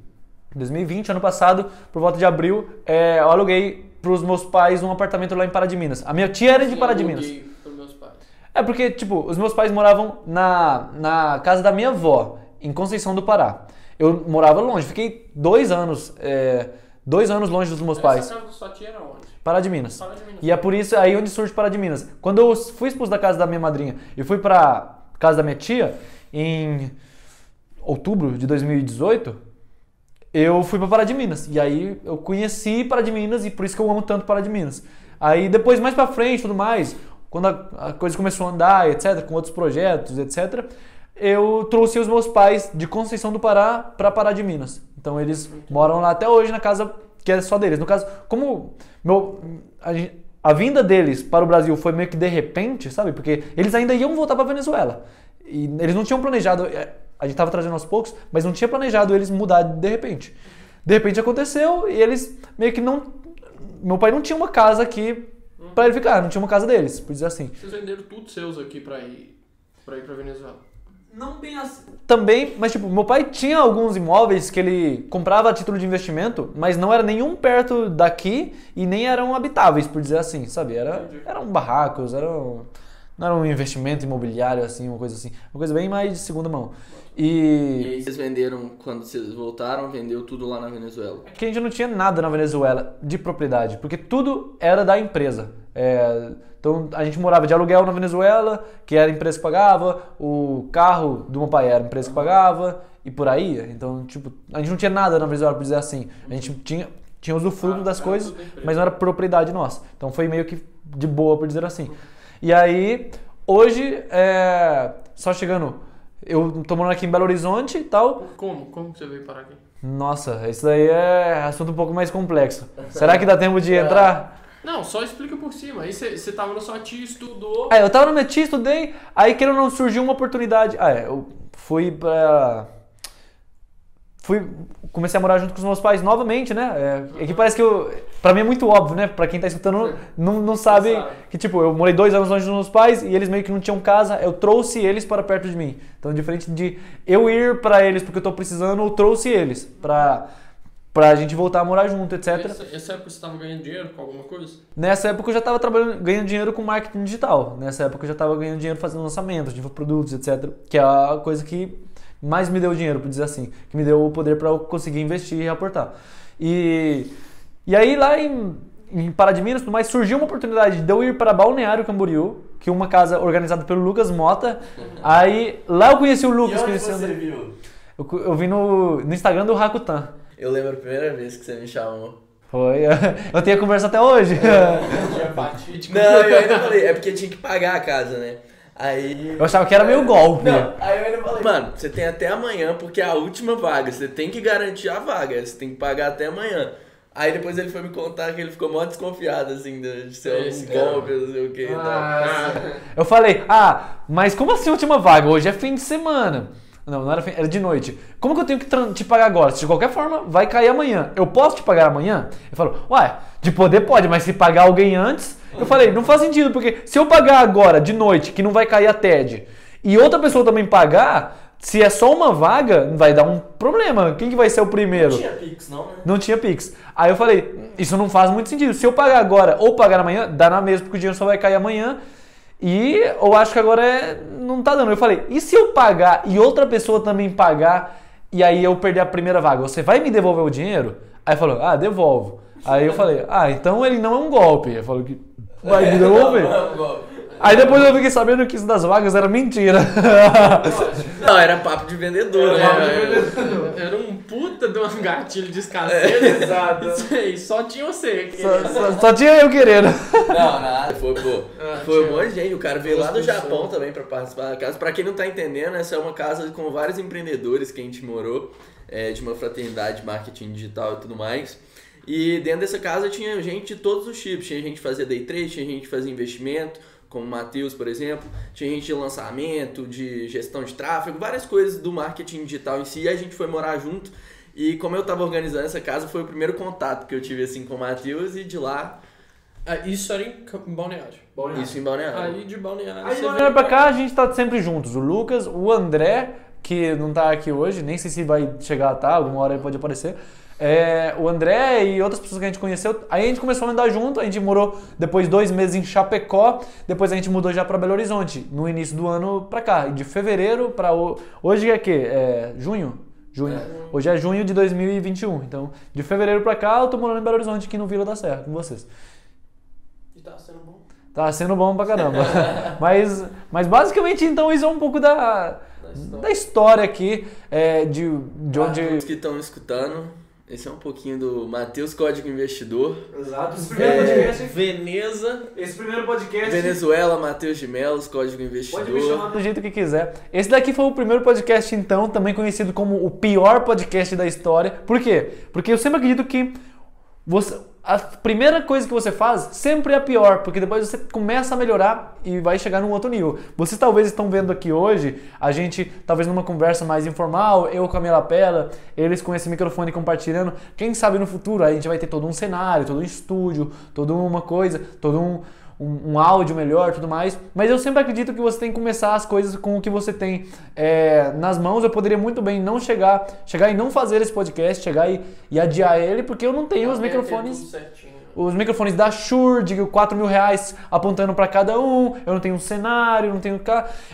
2020, ano passado, por volta de abril, é, eu aluguei pros meus pais um apartamento lá em Pará de Minas. A minha tia era de Sim, Pará de Minas. pais. É porque, tipo, os meus pais moravam na, na casa da minha avó, em Conceição do Pará. Eu morava longe, fiquei dois anos, é, dois anos longe dos meus pais. Essa casa da sua tia era onde? Pará de Minas. Pará de Minas. E é por isso aí onde surge Pará de Minas. Quando eu fui expulso da casa da minha madrinha e fui pra casa da minha tia, em outubro de 2018, eu fui pra Pará de Minas. E aí eu conheci Pará de Minas e por isso que eu amo tanto Pará de Minas. Aí depois, mais pra frente, tudo mais, quando a, a coisa começou a andar, etc., com outros projetos, etc., eu trouxe os meus pais de Conceição do Pará pra Pará de Minas. Então eles moram lá até hoje na casa que é só deles. No caso, como meu, a, a vinda deles para o Brasil foi meio que de repente, sabe? Porque eles ainda iam voltar para Venezuela. E eles não tinham planejado, é, a gente tava trazendo aos poucos, mas não tinha planejado eles mudar de repente. De repente aconteceu e eles meio que não. Meu pai não tinha uma casa aqui para ele ficar, não tinha uma casa deles, por dizer assim. Vocês venderam tudo seus aqui pra ir pra, ir Venezuela. Não bem assim. Também, mas tipo, meu pai tinha alguns imóveis que ele comprava a título de investimento, mas não era nenhum perto daqui e nem eram habitáveis, por dizer assim, sabe? Era, eram barracos, eram, não era um investimento imobiliário assim, uma coisa assim. Uma coisa bem mais de segunda mão. E E aí vocês venderam, quando vocês voltaram, vendeu tudo lá na Venezuela. que a gente não tinha nada na Venezuela de propriedade, porque tudo era da empresa. É, então a gente morava de aluguel na Venezuela, que era a empresa que pagava, o carro do meu pai era a empresa que pagava, e por aí. Então, tipo, a gente não tinha nada na Venezuela, por dizer assim. A gente tinha, tinha usufruto Ah, das coisas, mas não era propriedade nossa. Então foi meio que de boa, por dizer assim. E aí, hoje, é, só chegando, eu tô morando aqui em Belo Horizonte e tal, Como? Como você veio parar aqui? nossa, isso daí é assunto um pouco mais complexo. Será que dá tempo de entrar? Não, só explica por cima. Aí você, tava na sua tia, estudou. É, eu tava no meu tia, estudei, aí ou não surgiu uma oportunidade. Ah, é, eu fui pra. Fui. Comecei a morar junto com os meus pais novamente, né? É, é que parece que eu. Pra mim é muito óbvio, né? Pra quem tá escutando, não, não sabe sabe. que, tipo, eu morei dois anos longe dos meus pais e eles meio que não tinham casa, eu trouxe eles para perto de mim. Então, diferente de eu ir pra eles porque eu tô precisando, eu trouxe eles pra, pra gente voltar a morar junto, etc. Essa, essa época você tava ganhando dinheiro com alguma coisa? Nessa época eu já estava trabalhando, ganhando dinheiro com marketing digital. Nessa época eu já estava ganhando dinheiro fazendo lançamentos de produtos, etc. Que é a coisa que mais me deu dinheiro, por dizer assim. Que me deu o poder para eu conseguir investir e aportar. E, e aí lá em, em Pará de Minas, mais, surgiu uma oportunidade de eu ir para Balneário Camboriú, que é uma casa organizada pelo Lucas Mota. Aí lá eu conheci o Lucas, conheci o André. viu? Eu, eu vi no, no Instagram do Rakutan. Eu lembro a primeira vez que você me chamou. Foi. Eu tenho a conversa até hoje. Fatídico. Não, eu ainda falei, é porque tinha que pagar a casa, né? Aí. Eu achava que era meio golpe. Não, aí eu ainda falei, mano, você tem até amanhã, porque é a última vaga. Você tem que garantir a vaga, você tem que pagar até amanhã. Aí depois ele foi me contar que ele ficou mó desconfiado, assim, de ser um golpe, não sei o que. Ah, Eu falei, ah, mas como assim última vaga? Hoje é fim de semana. Não, não era fim, era de noite. Como que eu tenho que te pagar agora? Se de qualquer forma vai cair amanhã. Eu posso te pagar amanhã? Ele falou, ué, de poder pode, mas se pagar alguém antes. Eu falei, não faz sentido, porque se eu pagar agora, de noite, que não vai cair a TED, e outra pessoa também pagar, se é só uma vaga, vai dar um problema. Quem que vai ser o primeiro? Não tinha Pix, não, né? Não tinha Pix. Aí eu falei, isso não faz muito sentido. Se eu pagar agora ou pagar amanhã, dá na mesma, porque o dinheiro só vai cair amanhã. E eu acho que agora é, não tá dando. Eu falei, e se eu pagar e outra pessoa também pagar e aí eu perder a primeira vaga? Você vai me devolver o dinheiro? Aí falou, ah, devolvo. Aí eu falei, ah, então ele não é um golpe. Ele falou que vai me devolver. Não, não, golpe. Aí depois eu fiquei sabendo que isso das vagas era mentira. Não, era papo de vendedor, É, né? Era um puta de um gatilho de escassez. Exato. Isso aí, só tinha você. Só, só- só tinha eu querendo. Não, nada. Foi, pô. Ah, Foi um monte de gente. O cara veio lá do. Japão também pra participar da casa. Pra quem não tá entendendo, essa é uma casa com vários empreendedores que a gente morou, é, de uma fraternidade de marketing digital e tudo mais. E dentro dessa casa tinha gente de todos os tipos. Tinha gente que fazia day trade, tinha gente que fazia investimento, como o Matheus, por exemplo. Tinha gente de lançamento, de gestão de tráfego, várias coisas do marketing digital em si. E a gente foi morar junto. E como eu tava organizando essa casa, foi o primeiro contato que eu tive assim com o Matheus e de lá, Ah, isso era em Cam- Balneário. isso em Balneário. Aí de Balneário. Aí de Balneário pra cá a gente tá sempre juntos. O Lucas, o André, que não tá aqui hoje, nem sei se vai chegar a tá, alguma hora ele pode aparecer. É, o André e outras pessoas que a gente conheceu. Aí a gente começou a andar junto, a gente morou depois dois meses em Chapecó, depois a gente mudou já pra Belo Horizonte, no início do ano pra cá. E de fevereiro pra. o- Hoje é que? É junho? Junho. Hoje é junho de 2021. Então, de fevereiro pra cá, eu tô morando em Belo Horizonte, aqui no Vila da Serra, com vocês. E tá sendo bom. Tá sendo bom pra caramba. mas, mas basicamente, então, isso é um pouco da, história. da história aqui, é, de, de Para onde... todos que estão escutando, esse é um pouquinho do Matheus Código Investidor. Exato. Esse É, Veneza. esse primeiro podcast... Venezuela, Matheus de Melos, Código Investidor. do jeito que quiser. Esse daqui foi o primeiro podcast, então, também conhecido como o pior podcast da história. Por quê? Porque eu sempre acredito que você, a primeira coisa que você faz sempre é a pior, porque depois você começa a melhorar e vai chegar num outro nível. Vocês talvez estão vendo aqui hoje, a gente talvez numa conversa mais informal, eu com a minha lapela, eles com esse microfone compartilhando. Quem sabe no futuro a gente vai ter todo um cenário, todo um estúdio, toda uma coisa, todo um um, um áudio melhor tudo mais. Mas eu sempre acredito que você tem que começar as coisas com o que você tem é, nas mãos. Eu poderia muito bem não chegar, chegar e não fazer esse podcast, chegar e, e adiar ele, porque eu não tenho os Até ter microfones. Os microfones da Shure, de 4 mil reais apontando para cada um, eu não tenho um cenário, não tenho.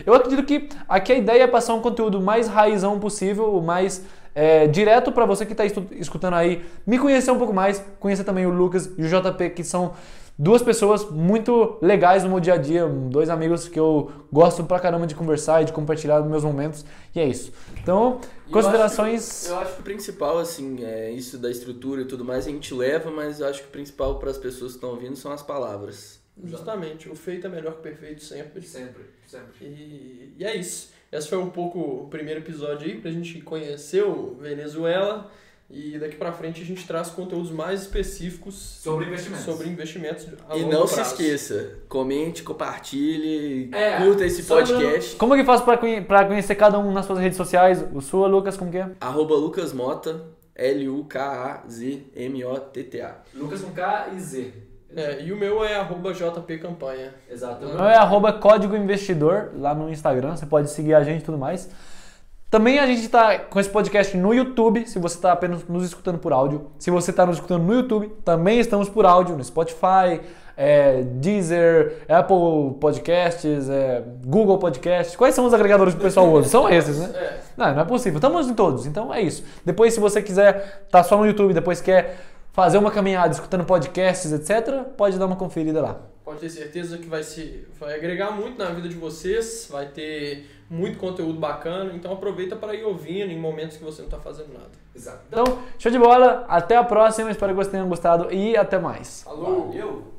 Eu acredito que aqui a ideia é passar um conteúdo mais raizão possível, o mais é, direto para você que está escutando aí, me conhecer um pouco mais, conhecer também o Lucas e o JP, que são duas pessoas muito legais no meu dia a dia, dois amigos que eu gosto pra caramba de conversar e de compartilhar meus momentos, e é isso. Então, E eu considerações. Eu acho que o principal, assim, é isso da estrutura e tudo mais, a gente leva, mas eu acho que o principal para as pessoas que estão ouvindo são as palavras. Justamente, o feito é melhor que o perfeito sempre. Sempre, sempre. E, e é isso. Esse foi um pouco o primeiro episódio aí pra gente conhecer o Venezuela. E daqui pra frente a gente traz conteúdos mais específicos Sobre investimentos. sobre investimentos a E longo não se prazo. esqueça, comente, compartilhe, É, curta esse podcast. Como que faz conhe- pra conhecer cada um nas suas redes sociais? O sua, Lucas, como que é? Arroba Lucas Mota, L-U-K-A-Z-M-O-T-T-A. Lucas com K e Z. É, e o meu é arroba JPCampanha. Exato. O meu é arroba código investidor lá no Instagram. Você pode seguir a gente e tudo mais. Também a gente está com esse podcast no YouTube, se você está apenas nos escutando por áudio. Se você está nos escutando no YouTube, também estamos por áudio, no Spotify, é, Deezer, Apple Podcasts, é, Google Podcasts. Quais são os agregadores que o pessoal usa? São esses, né? É. Não, não é possível. Estamos em todos, então é isso. Depois, se você quiser estar só no YouTube, depois quer fazer uma caminhada escutando podcasts, etc., pode dar uma conferida lá. Pode ter certeza que vai, se, vai agregar muito na vida de vocês, vai ter muito conteúdo bacana, então aproveita para ir ouvindo em momentos que você não está fazendo nada. Então, show de bola, até a próxima, espero que vocês tenham gostado e até mais. Falou! Valeu!